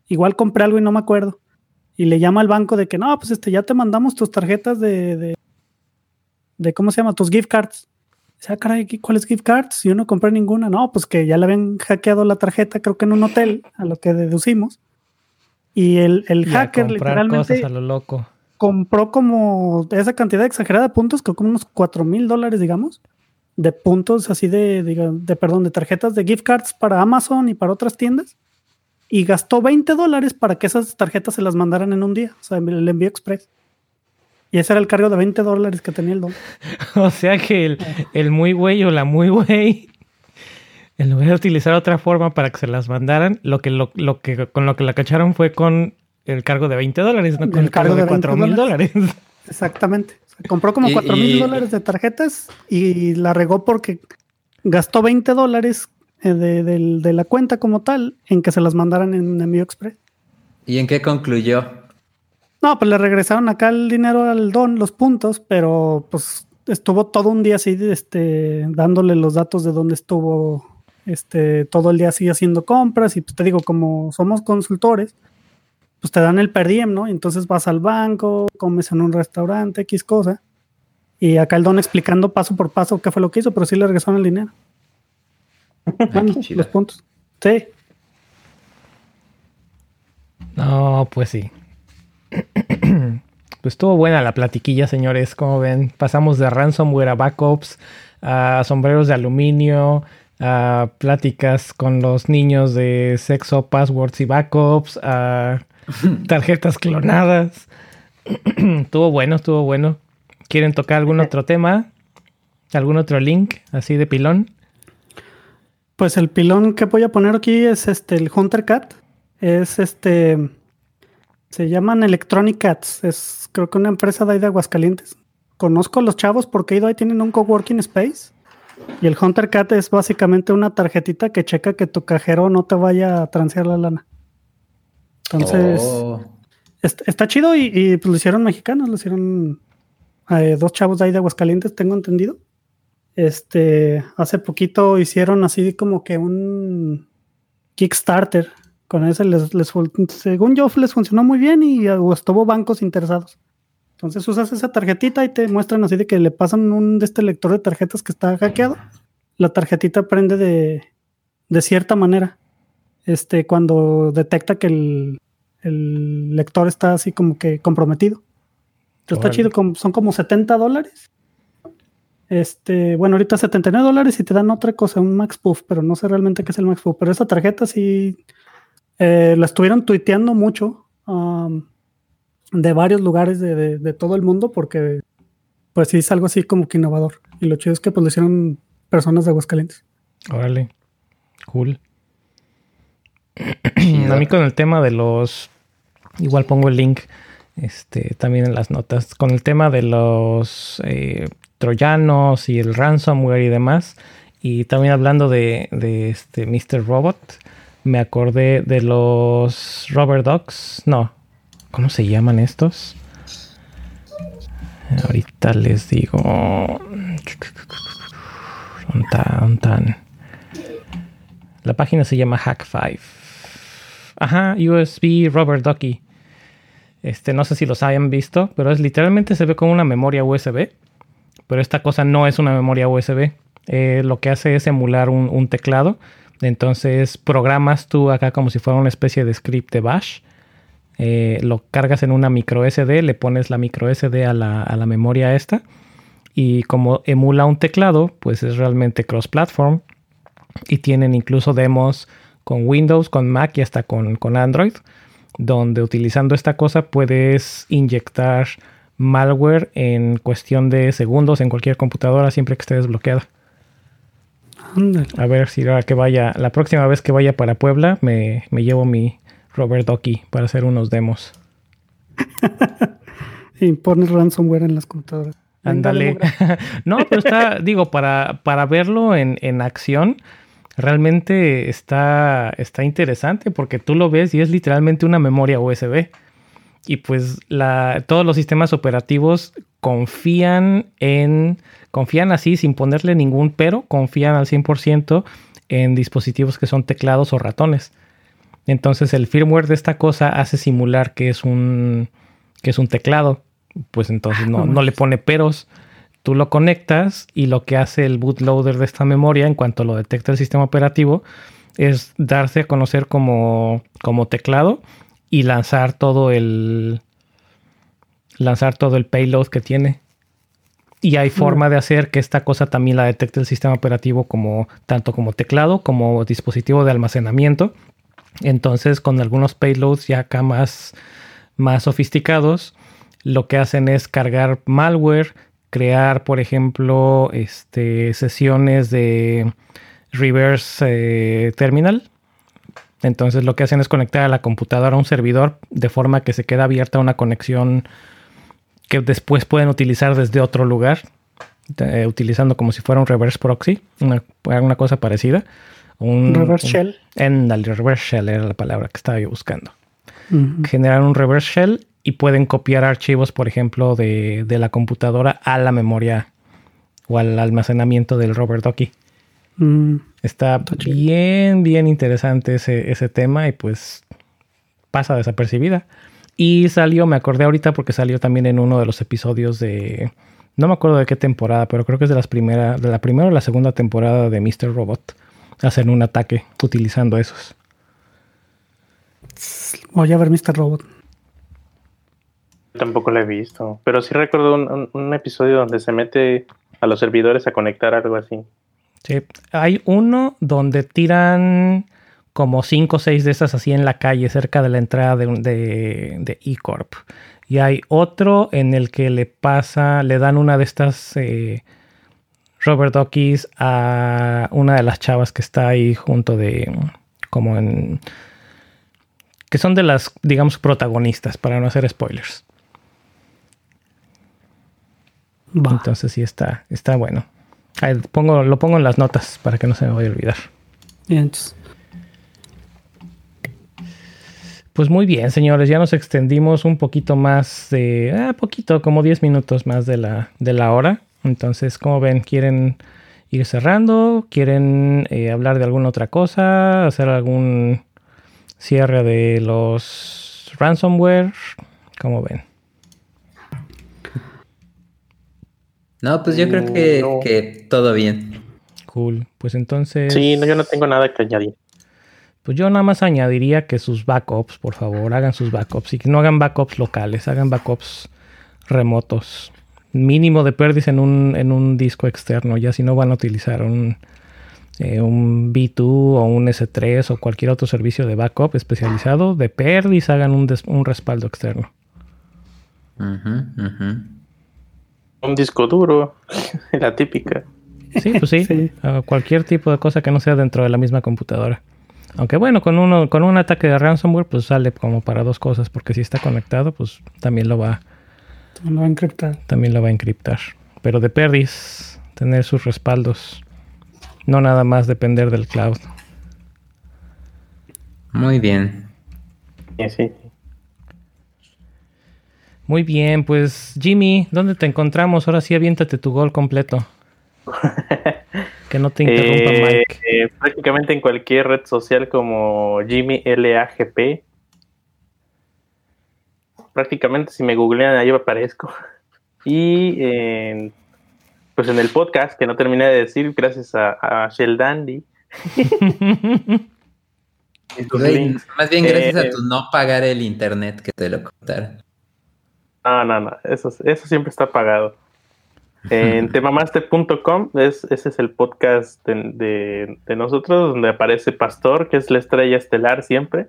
igual compré algo y no me acuerdo. Y le llama al banco de que, no, pues este, ya te mandamos tus tarjetas de, de, de ¿cómo se llama? Tus gift cards. Dice, ah, caray, ¿qué- ¿cuáles gift cards? Yo no compré ninguna. No, pues que ya le habían hackeado la tarjeta, creo que en un hotel, a lo que deducimos. Y el, el Y a hacker comprar literalmente cosas a lo loco. Compró como esa cantidad exagerada de puntos, creo como unos 4 mil dólares, digamos, de puntos así de, diga- de, perdón, de tarjetas de gift cards para Amazon y para otras tiendas. Y gastó 20 dólares para que esas tarjetas se las mandaran en un día, o sea, el envío express. Y ese era el cargo de 20 dólares que tenía el don. O sea que el, el muy güey o la muy güey, en lugar de utilizar otra forma para que se las mandaran, lo que, lo, lo que con lo que la cacharon fue con el cargo de 20 dólares, no con El el cargo cargo de de 20 4 mil dólares. Exactamente. O sea, compró como Y- 4 mil dólares de tarjetas y la regó porque gastó 20 dólares eh, de, del- de la cuenta como tal en que se las mandaran en envío express. ¿Y en qué concluyó? No, pues le regresaron acá el dinero al don, los puntos, pero pues estuvo todo un día así, este, dándole los datos de dónde estuvo, este, todo el día así haciendo compras y pues te digo, como somos consultores, pues te dan el per diem, ¿no? Entonces vas al banco, comes en un restaurante, X cosa, y acá el don explicando paso por paso qué fue lo que hizo, pero sí le regresaron el dinero. Bueno, qué chido. los puntos. Sí. No, pues sí. Pues estuvo buena la platiquilla, señores. Como ven, pasamos de ransomware a backups, a sombreros de aluminio, a pláticas con los niños de sexo, passwords y backups, a tarjetas clonadas. estuvo bueno, estuvo bueno. ¿Quieren tocar algún otro tema? ¿Algún otro link así de pilón? Pues el pilón que voy a poner aquí es este, el Hunter Cat. Es este. Se llaman Electronic Cats. Es creo que una empresa de ahí de Aguascalientes. Conozco a los chavos porque he ido ahí, tienen un coworking space. Y el Hunter Cat es básicamente una tarjetita que checa que tu cajero no te vaya a transear la lana. Entonces, Oh. est- está chido y, y, pues lo hicieron mexicanos, lo hicieron eh, dos chavos de ahí de Aguascalientes, tengo entendido. Este, hace poquito hicieron así como que un Kickstarter. Con ese les, según yo, les funcionó muy bien y uh, estuvo bancos interesados. Entonces usas esa tarjetita y te muestran así de que le pasan un de este lector de tarjetas que está hackeado. La tarjetita prende de, de cierta manera. Este, cuando detecta que el, el lector está así como que comprometido. Entonces está chido, son como 70 dólares. Este, bueno, ahorita 79 dólares y te dan otra cosa, un Max Puff, pero no sé realmente qué es el Max Puff. Pero esta tarjeta sí eh, la estuvieron tuiteando mucho um, de varios lugares de, de- de todo el mundo porque pues sí es algo así como que innovador. Y lo chido es que pues lo hicieron personas de Aguascalientes. Órale. Cool. A mí con el tema de los Igual pongo el link este, también en las notas. Con el tema de los eh, troyanos y el ransomware y demás. Y también hablando de, de este Mr. Robot, me acordé de los Robert Dogs. No, ¿cómo se llaman estos? Ahorita les digo. Tan, La página se llama Hack5. Ajá, USB Robert Ducky. Este, no sé si los hayan visto, pero es literalmente se ve como una memoria USB. Pero esta cosa no es una memoria USB. Eh, lo que hace es emular un, teclado. Entonces programas tú acá como si fuera una especie de script de bash. Eh, lo cargas en una micro SD, le pones la micro SD a la, a la memoria esta. Y como emula un teclado, pues es realmente cross-platform. Y tienen incluso demos con Windows, con Mac y hasta con, con Android donde utilizando esta cosa puedes inyectar malware en cuestión de segundos en cualquier computadora siempre que esté desbloqueada. A ver si ahora que vaya, la próxima vez que vaya para Puebla, me, llevo mi Robert Docky para hacer unos demos. y pones ransomware en las computadoras. Ándale. no, pero está, digo, para, para verlo en, en acción, realmente está, está interesante porque tú lo ves y es literalmente una memoria USB. Y pues la, todos los sistemas operativos confían en, confían así sin ponerle ningún pero, confían al 100% en dispositivos que son teclados o ratones. Entonces el firmware de esta cosa hace simular que es un, que es un teclado. Pues entonces no, no le pone peros. Tú lo conectas y lo que hace el bootloader de esta memoria en cuanto lo detecta el sistema operativo es darse a conocer como, como teclado y lanzar todo el lanzar todo el payload que tiene. Y hay forma de hacer que esta cosa también la detecte el sistema operativo como tanto como teclado como dispositivo de almacenamiento. Entonces, con algunos payloads ya acá más, más sofisticados, lo que hacen es cargar malware, crear, por ejemplo, este, sesiones de reverse eh, terminal. Entonces lo que hacen es conectar a la computadora a un servidor de forma que se queda abierta una conexión que después pueden utilizar desde otro lugar, eh, utilizando como si fuera un reverse proxy, una, cosa parecida. Un reverse shell. En el reverse shell era la palabra que estaba yo buscando. Generar un reverse shell y pueden copiar archivos, por ejemplo, de, la computadora a la memoria o al almacenamiento del Robert Docky. Mm. Está bien, bien interesante ese, ese tema y pues pasa desapercibida. Y salió, me acordé ahorita porque salió también en uno de los episodios de. No me acuerdo de qué temporada, pero creo que es de las primeras, de la primera o la segunda temporada de Mr. Robot. Hacen un ataque utilizando esos. Voy a ver Mr. Robot. Tampoco lo he visto, pero sí recuerdo un, episodio donde se mete a los servidores a conectar algo así. Sí, hay uno donde tiran como cinco o seis de esas así en la calle, cerca de la entrada de, de, eCorp. Y hay otro en el que le pasa, le dan una de estas eh, Robert Dockies a una de las chavas que está ahí junto de, como en, que son de las, digamos, protagonistas, para no hacer spoilers. Entonces sí está, está bueno. pongo, lo pongo en las notas para que no se me vaya a olvidar. Bien. Pues muy bien, señores, ya nos extendimos un poquito más de, ah, poquito, como 10 minutos más de la, de la hora. Entonces, como ven, ¿quieren ir cerrando? ¿Quieren eh, hablar de alguna otra cosa? ¿Hacer algún cierre de los ransomware? ¿Cómo ven? No, pues yo creo que, que todo bien. Cool. Pues entonces. Sí, no, yo no tengo nada que añadir. Pues yo nada más añadiría que sus backups, por favor, hagan sus backups y que no hagan backups locales, hagan backups remotos. Mínimo de pérdidas en un, en un disco externo, ya si no van a utilizar un, eh, un B2 o un S3 o cualquier otro servicio de backup especializado, de pérdidas hagan un, un respaldo externo. Un disco duro, la típica. Sí, pues sí, cualquier tipo de cosa que no sea dentro de la misma computadora. Aunque bueno, con uno, con un ataque de ransomware, pues sale como para dos cosas, porque si está conectado, pues también lo va, Lo va a encriptar. también lo va a encriptar. Pero de perdis, tener sus respaldos. No nada más depender del cloud. Muy bien. Sí, sí. Muy bien, pues Jimmy, ¿dónde te encontramos? Ahora sí, aviéntate tu gol completo. que no te interrumpa Eh, Mike. eh, prácticamente en cualquier red social como Jimmy LAGP. Prácticamente si me googlean ahí aparezco. Y pues en el podcast que no terminé de decir, gracias a, a Shell Dandy. Güey, más bien gracias Eh, a tu no pagar el internet que te lo contaron. No, no, no, eso, eso siempre está pagado. En temamaster.com, es, ese es el podcast de, de- de nosotros, donde aparece Pastor, que es la estrella estelar siempre.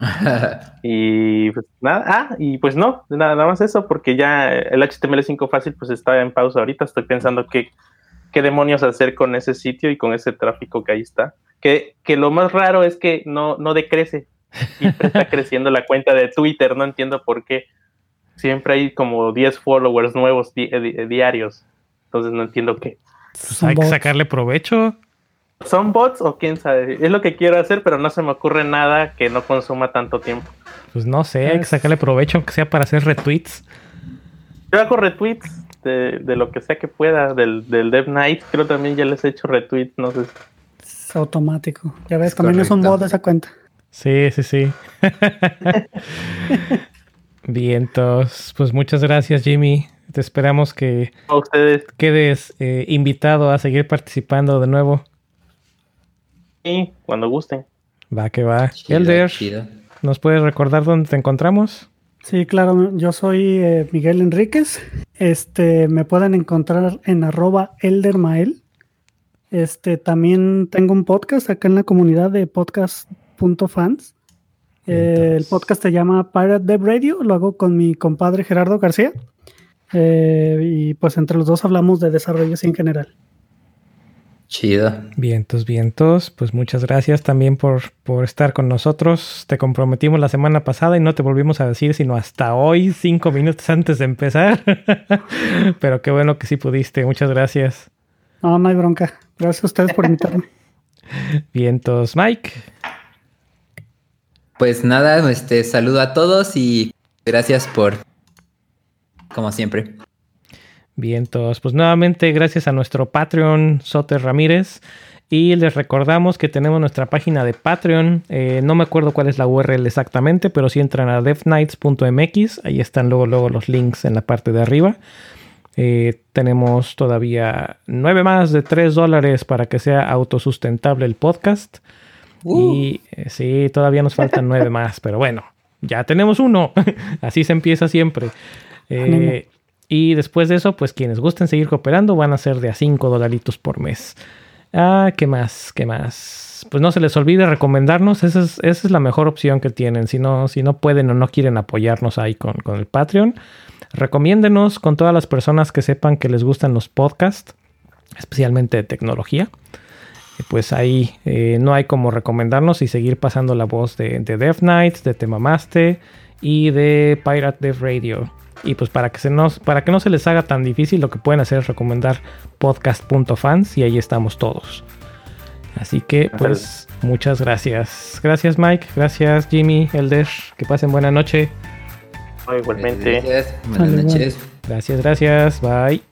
Y pues nada, ah, y pues no, nada, nada más eso, porque ya el HTML5 fácil pues está en pausa ahorita. Estoy pensando qué, qué demonios hacer con ese sitio y con ese tráfico que ahí está. Que, que lo más raro es que no, no decrece. Siempre está creciendo la cuenta de Twitter, no entiendo por qué. Siempre hay como 10 followers nuevos di- di- diarios. Entonces no entiendo qué. Pues hay que sacarle provecho. ¿Son bots o quién sabe? Es lo que quiero hacer, pero no se me ocurre nada que no consuma tanto tiempo. Pues no sé, hay que sacarle provecho, aunque sea para hacer retweets. Yo hago retweets de, de lo que sea que pueda, del, del Dev Night, creo también ya les he hecho retweets, no sé. Es automático. Ya ves, Es también es un correcto. bot de esa cuenta. Sí, sí, sí. Vientos. Pues muchas gracias, Jimmy. Te esperamos que A ustedes, quedes eh, invitado a seguir participando de nuevo. sí, cuando gusten. Va que va. Chido, Elder, chido. ¿nos puedes recordar dónde te encontramos? Sí, claro, yo soy eh, Miguel Enríquez. Este, me pueden encontrar en arroba eldermael. Este, también tengo un podcast acá en la comunidad de podcast.fans. Eh, el podcast se llama Pirate Dev Radio, lo hago con mi compadre Gerardo García. Eh, y pues entre los dos hablamos de desarrollo así en general. Chido. Vientos, vientos. Pues muchas gracias también por, por estar con nosotros. Te comprometimos la semana pasada y no te volvimos a decir sino hasta hoy, cinco minutos antes de empezar. Pero qué bueno que sí pudiste. Muchas gracias. No, no hay bronca. Gracias a ustedes por invitarme. Vientos, Mike. Pues nada, este saludo a todos y gracias por como siempre. Vientos. Pues nuevamente gracias a nuestro Patreon Soter Ramírez. Y les recordamos que tenemos nuestra página de Patreon. Eh, no me acuerdo cuál es la URL exactamente, pero si entran a devnights.mx, ahí están luego, luego los links en la parte de arriba. Eh, tenemos todavía nueve más de 3 dólares para que sea autosustentable el podcast. Uh. Y eh, sí, todavía nos faltan nueve más, pero bueno, ya tenemos uno. Así se empieza siempre. Eh, Ánimo. y después de eso, pues quienes gusten seguir cooperando van a ser de a 5 dolaritos por mes. Ah, ¿qué más? ¿Qué más? Pues no se les olvide recomendarnos. Esa es, esa es la mejor opción que tienen. Si no, si no pueden o no quieren apoyarnos ahí con, con el Patreon, recomiéndenos con todas las personas que sepan que les gustan los podcasts, especialmente de tecnología. Y pues ahí eh, no hay como recomendarnos y seguir pasando la voz de, de Dev Nights, de Temamaste y de Pirate Dev Radio. Y pues para que, se nos, para que no se les haga tan difícil, lo que pueden hacer es recomendar podcast.fans y ahí estamos todos. Así que pues muchas gracias. Gracias Mike, gracias Jimmy, Elder, que pasen buena noche. No, igualmente. Gracias. Buenas noches. Gracias, gracias. Bye.